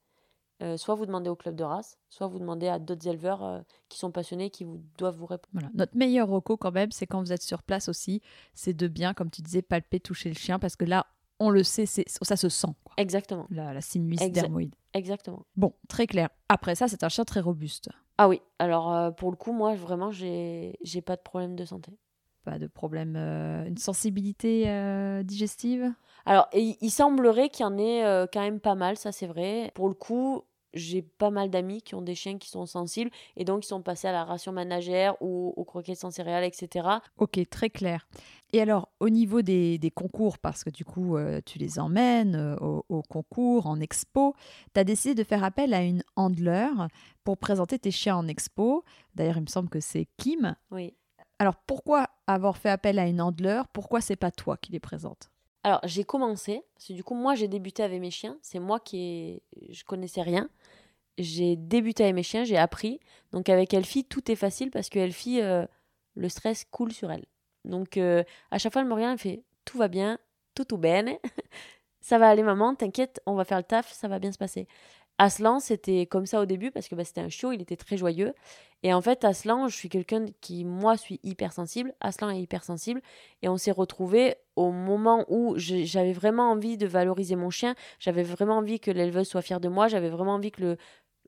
euh, soit vous demandez au club de race, soit vous demandez à d'autres éleveurs qui sont passionnés, qui vous, doivent vous répondre. Voilà. Notre meilleur recours, quand même, c'est quand vous êtes sur place aussi, c'est de bien, comme tu disais, palper, toucher le chien, parce que là, on le sait, ça se sent. Exactement. La, la sinus dermoïde. Exactement. Bon, très clair. Après ça, c'est un chien très robuste. Ah oui, alors euh, pour le coup, moi vraiment, j'ai j'ai pas de problème de santé. Pas de problème, euh, une sensibilité euh, digestive? Alors, il, semblerait qu'il y en ait quand même pas mal, ça c'est vrai. Pour le coup, j'ai pas mal d'amis qui ont des chiens qui sont sensibles et donc ils sont passés à la ration managère ou aux croquettes sans céréales, etc. Ok, très clair. Et alors, au niveau des, concours, parce que du coup, euh, tu les emmènes euh, au, concours, en expo, tu as décidé de faire appel à une handler pour présenter tes chiens en expo. D'ailleurs, il me semble que c'est Kim. Oui. Alors, pourquoi avoir fait appel à une handler Pourquoi c'est pas toi qui les présente? Alors, j'ai commencé, parce que du coup, moi, j'ai débuté avec mes chiens. C'est moi qui. Je connaissais rien. J'ai débuté avec mes chiens, j'ai appris. Donc, avec Elfie, tout est facile parce que Elfie, euh, le stress coule sur elle. Donc, euh, à chaque fois, elle me regarde, elle fait Tout va bien, tout tout bene. ça va aller, maman, t'inquiète, on va faire le taf, ça va bien se passer. Aslan, c'était comme ça au début parce que bah, c'était un chiot, il était très joyeux. Et en fait, Aslan, je suis quelqu'un qui, moi, suis hypersensible. Aslan est hypersensible. Et on s'est retrouvés au moment où j'avais vraiment envie de valoriser mon chien. J'avais vraiment envie que l'éleveuse soit fière de moi. J'avais vraiment envie que le,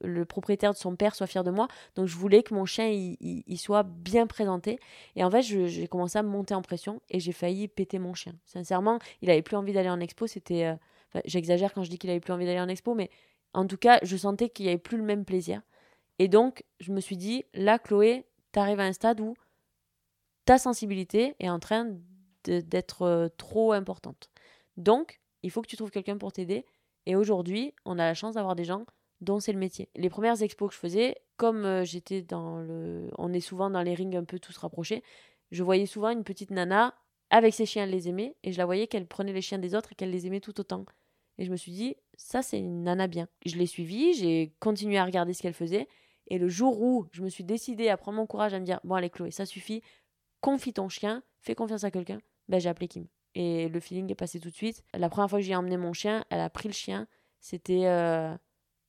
le, propriétaire de son père soit fier de moi. Donc, je voulais que mon chien, il, soit bien présenté. Et en fait, j'ai commencé à monter en pression et j'ai failli péter mon chien. Sincèrement, il avait plus envie d'aller en expo. C'était. Euh, j'exagère quand je dis qu'il avait plus envie d'aller en expo, mais en tout cas, je sentais qu'il n'y avait plus le même plaisir. Et donc, je me suis dit, là, Chloé, tu arrives à un stade où ta sensibilité est en train d'être euh, trop importante. Donc, il faut que tu trouves quelqu'un pour t'aider. Et aujourd'hui, on a la chance d'avoir des gens dont c'est le métier. Les premières expos que je faisais, comme euh, j'étais dans le. On est souvent dans les rings un peu tous rapprochés, je voyais souvent une petite nana avec ses chiens, elle les aimait, et je la voyais qu'elle prenait les chiens des autres et qu'elle les aimait tout autant. Et je me suis dit, ça, c'est une nana bien. Je l'ai suivie, j'ai continué à regarder ce qu'elle faisait. Et le jour où je me suis décidée à prendre mon courage à me dire, bon, allez, Chloé, ça suffit, confie ton chien, fais confiance à quelqu'un, ben, j'ai appelé Kim. Et le feeling est passé tout de suite. La première fois que j'ai emmené mon chien, elle a pris le chien. C'était euh,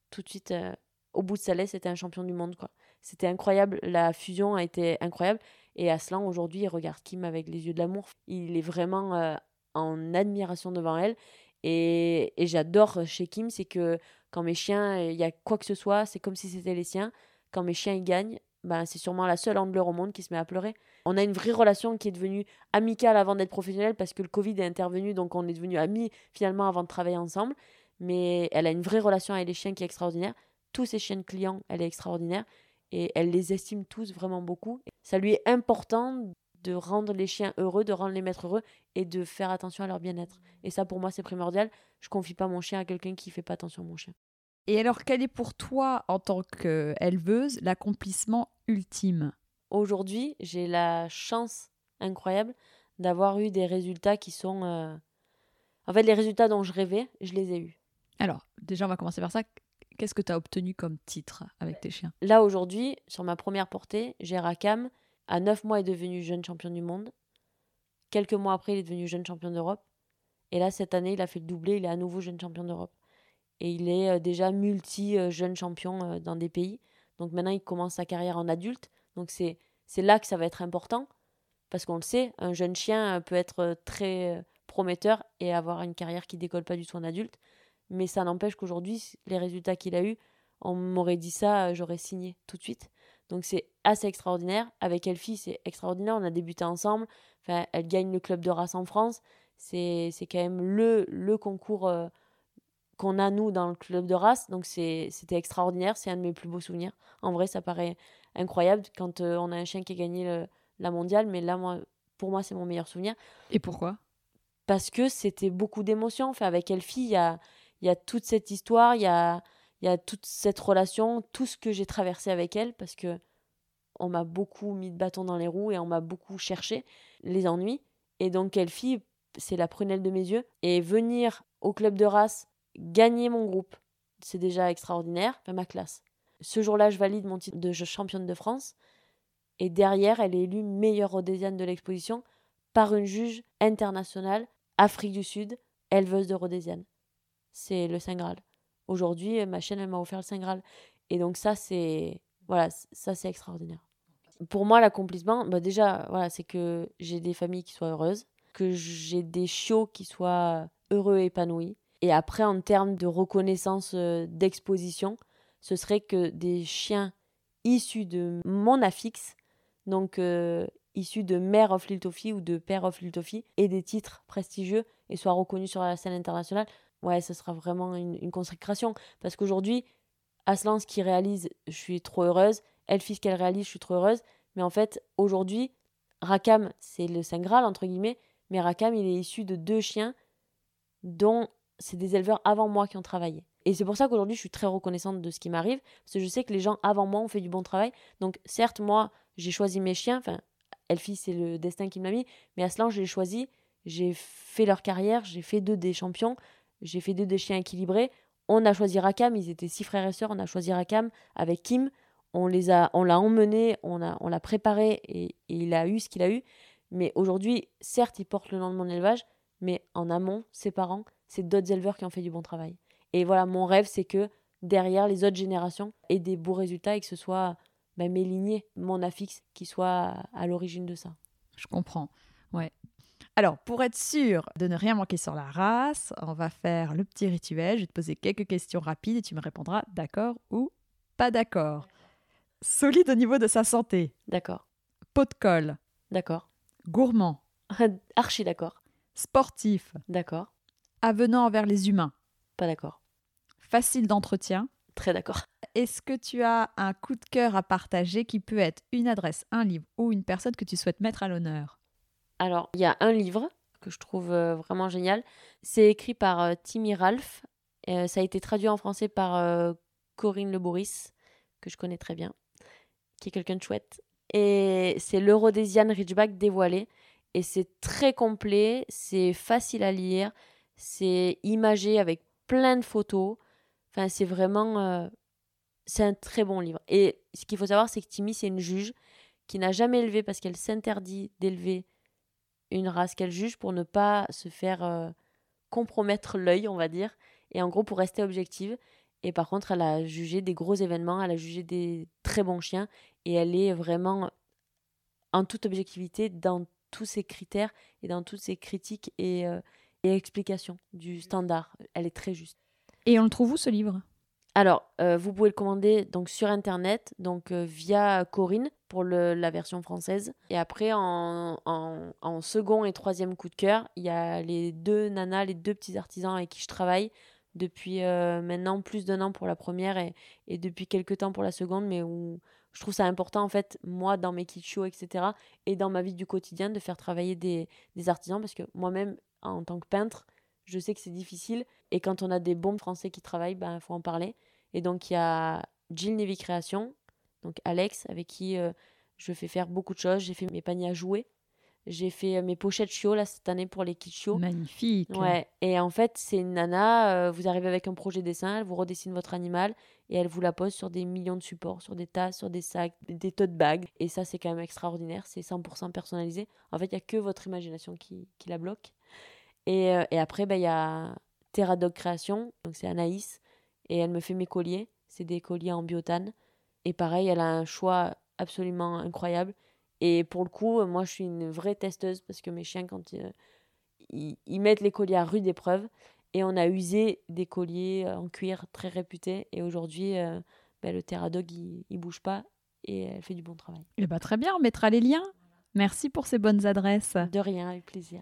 tout de suite, euh, au bout de sa laisse, c'était un champion du monde, quoi. C'était incroyable. La fusion a été incroyable. Et Aslan, aujourd'hui, il regarde Kim avec les yeux de l'amour. Il est vraiment euh, en admiration devant elle. Et, et j'adore chez Kim, c'est que quand mes chiens, il y a quoi que ce soit, c'est comme si c'était les siens. Quand mes chiens, ils gagnent, ben, c'est sûrement la seule handler au monde qui se met à pleurer. On a une vraie relation qui est devenue amicale avant d'être professionnelle parce que le Covid est intervenu, donc on est devenus amis finalement avant de travailler ensemble. Mais elle a une vraie relation avec les chiens qui est extraordinaire. Tous ses chiens de clients, elle est extraordinaire et elle les estime tous vraiment beaucoup. Ça lui est important de rendre les chiens heureux, de rendre les maîtres heureux et de faire attention à leur bien-être. Et ça, pour moi, c'est primordial. Je confie pas mon chien à quelqu'un qui fait pas attention à mon chien. Et alors, quel est pour toi, en tant qu'éleveuse, l'accomplissement ultime? Aujourd'hui, j'ai la chance incroyable d'avoir eu des résultats qui sont... Euh, en fait, les résultats dont je rêvais, je les ai eus. Alors, déjà, on va commencer par ça. Qu'est-ce que tu as obtenu comme titre avec tes chiens? Là, aujourd'hui, sur ma première portée, j'ai Rakam. À 9 mois, est devenu jeune champion du monde. Quelques mois après, il est devenu jeune champion d'Europe. Et là, cette année, il a fait le doublé. Il est à nouveau jeune champion d'Europe. Et il est euh, déjà multi-jeune champion euh, dans des pays. Donc maintenant, il commence sa carrière en adulte. Donc c'est là que ça va être important. Parce qu'on le sait, un jeune chien peut être très prometteur et avoir une carrière qui décolle pas du tout en adulte. Mais ça n'empêche qu'aujourd'hui, les résultats qu'il a eus, on m'aurait dit ça, j'aurais signé tout de suite. Donc c'est assez extraordinaire. Avec Elfie, c'est extraordinaire. On a débuté ensemble. Enfin, elle gagne le club de race en France. C'est quand même le, le concours euh, qu'on a, nous, dans le club de race. Donc c'était extraordinaire. C'est un de mes plus beaux souvenirs. En vrai, ça paraît incroyable quand euh, on a un chien qui a gagné la mondiale. Mais là, moi, pour moi, c'est mon meilleur souvenir. Et pourquoi? Parce que c'était beaucoup d'émotions. Enfin, avec Elfie, il y a, y a toute cette histoire. Il y a il y a toute cette relation, tout ce que j'ai traversé avec elle, parce que on m'a beaucoup mis de bâton dans les roues et on m'a beaucoup cherché les ennuis. Et donc, quelle fille, c'est la prunelle de mes yeux. Et venir au club de race, gagner mon groupe, c'est déjà extraordinaire, ma classe. Ce jour-là, je valide mon titre de championne de France. Et derrière, elle est élue meilleure rhodésienne de l'exposition par une juge internationale, Afrique du Sud, éleveuse de rhodésienne. C'est le Saint Graal. Aujourd'hui, ma chaîne, elle m'a offert le Saint Graal. Et donc ça, c'est voilà, ça c'est extraordinaire. Pour moi, l'accomplissement, bah déjà, voilà, c'est que j'ai des familles qui soient heureuses, que j'ai des chiots qui soient heureux et épanouis. Et après, en termes de reconnaissance euh, d'exposition, ce serait que des chiens issus de mon affixe, donc euh, issus de mère of Liltofi ou de père of Liltofi, aient des titres prestigieux et soient reconnus sur la scène internationale ouais, ce sera vraiment une, consécration. Parce qu'aujourd'hui, Aslan, ce qu'il réalise, je suis trop heureuse. Elfie, ce qu'elle réalise, je suis trop heureuse. Mais en fait, aujourd'hui, Rakam, c'est le Saint Graal, entre guillemets. Mais Rakam, il est issu de deux chiens dont c'est des éleveurs avant moi qui ont travaillé. Et c'est pour ça qu'aujourd'hui, je suis très reconnaissante de ce qui m'arrive. Parce que je sais que les gens avant moi ont fait du bon travail. Donc, certes, moi, j'ai choisi mes chiens. Enfin, Elfie, c'est le destin qui m'a mis. Mais Aslan, je l'ai choisi. J'ai fait leur carrière. J'ai fait deux des champions. J'ai fait deux des chiens équilibrés. On a choisi Rakam, ils étaient six frères et sœurs. On a choisi Rakam avec Kim. On les a, on l'a emmené, on a, on l'a préparé et, il a eu ce qu'il a eu. Mais aujourd'hui, certes, il porte le nom de mon élevage, mais en amont, ses parents, c'est d'autres éleveurs qui ont fait du bon travail. Et voilà, mon rêve, c'est que derrière les autres générations aient des beaux résultats et que ce soit ben, mes lignées, mon affixe, qui soit à l'origine de ça. Je comprends. Ouais. Alors, pour être sûr de ne rien manquer sur la race, on va faire le petit rituel. Je vais te poser quelques questions rapides et tu me répondras d'accord ou pas d'accord. Solide au niveau de sa santé. D'accord. Pot de colle. D'accord. Gourmand. Archi d'accord. Sportif. D'accord. Avenant envers les humains. Pas d'accord. Facile d'entretien. Très d'accord. Est-ce que tu as un coup de cœur à partager qui peut être une adresse, un livre ou une personne que tu souhaites mettre à l'honneur? Alors, il y a un livre que je trouve euh, vraiment génial. C'est écrit par euh, Timmy Ralph. Euh, ça a été traduit en français par Corinne Le Bourris, que je connais très bien, qui est quelqu'un de chouette. Et c'est l'Eurodesian Ridgeback dévoilé. Et c'est très complet, c'est facile à lire, c'est imagé avec plein de photos. Enfin, c'est vraiment. c'est un très bon livre. Et ce qu'il faut savoir, c'est que Timmy, c'est une juge qui n'a jamais élevé parce qu'elle s'interdit d'élever une race qu'elle juge pour ne pas se faire euh, compromettre l'œil, on va dire, et en gros pour rester objective. Et par contre, elle a jugé des gros événements, elle a jugé des très bons chiens et elle est vraiment en toute objectivité dans tous ces critères et dans toutes ces critiques et, euh, et explications du standard. Elle est très juste. Et on le trouve où ce livre? Alors, euh, vous pouvez le commander donc sur internet, donc euh, via Corinne pour le, la version française. Et après, en, en, en second et troisième coup de cœur, il y a les deux nanas, les deux petits artisans avec qui je travaille depuis euh, maintenant plus d'un an pour la première et, depuis quelques temps pour la seconde, mais où je trouve ça important en fait, moi, dans mes kits etc., et dans ma vie du quotidien, de faire travailler des, des artisans, parce que moi-même, en tant que peintre, je sais que c'est difficile, et quand on a des bons français qui travaillent, il ben, faut en parler. Et donc il y a Jill Navy Création, donc Alex, avec qui euh, je fais faire beaucoup de choses, j'ai fait mes paniers à jouer, j'ai fait euh, mes pochettes chiots là cette année pour les kits chiots. Magnifique. Ouais. Et en fait, c'est une nana. Euh, vous arrivez avec un projet dessin, elle vous redessine votre animal et elle vous la pose sur des millions de supports, sur des tasses, sur des sacs, des tote bags. Et ça, c'est quand même extraordinaire. C'est 100% personnalisé. En fait, il y a que votre imagination qui, qui la bloque. Et, euh, et après, il bah, y a Terra Dog Création. Donc c'est Anaïs et elle me fait mes colliers. C'est des colliers en biotane. Et pareil, elle a un choix absolument incroyable. Et pour le coup, moi, je suis une vraie testeuse parce que mes chiens, quand ils, ils, ils mettent les colliers à rude épreuve, et on a usé des colliers en cuir très réputés. Et aujourd'hui, euh, ben, le Terradog, il, il bouge pas et elle fait du bon travail. Et bah, très bien, on mettra les liens. Merci pour ces bonnes adresses. De rien, avec plaisir.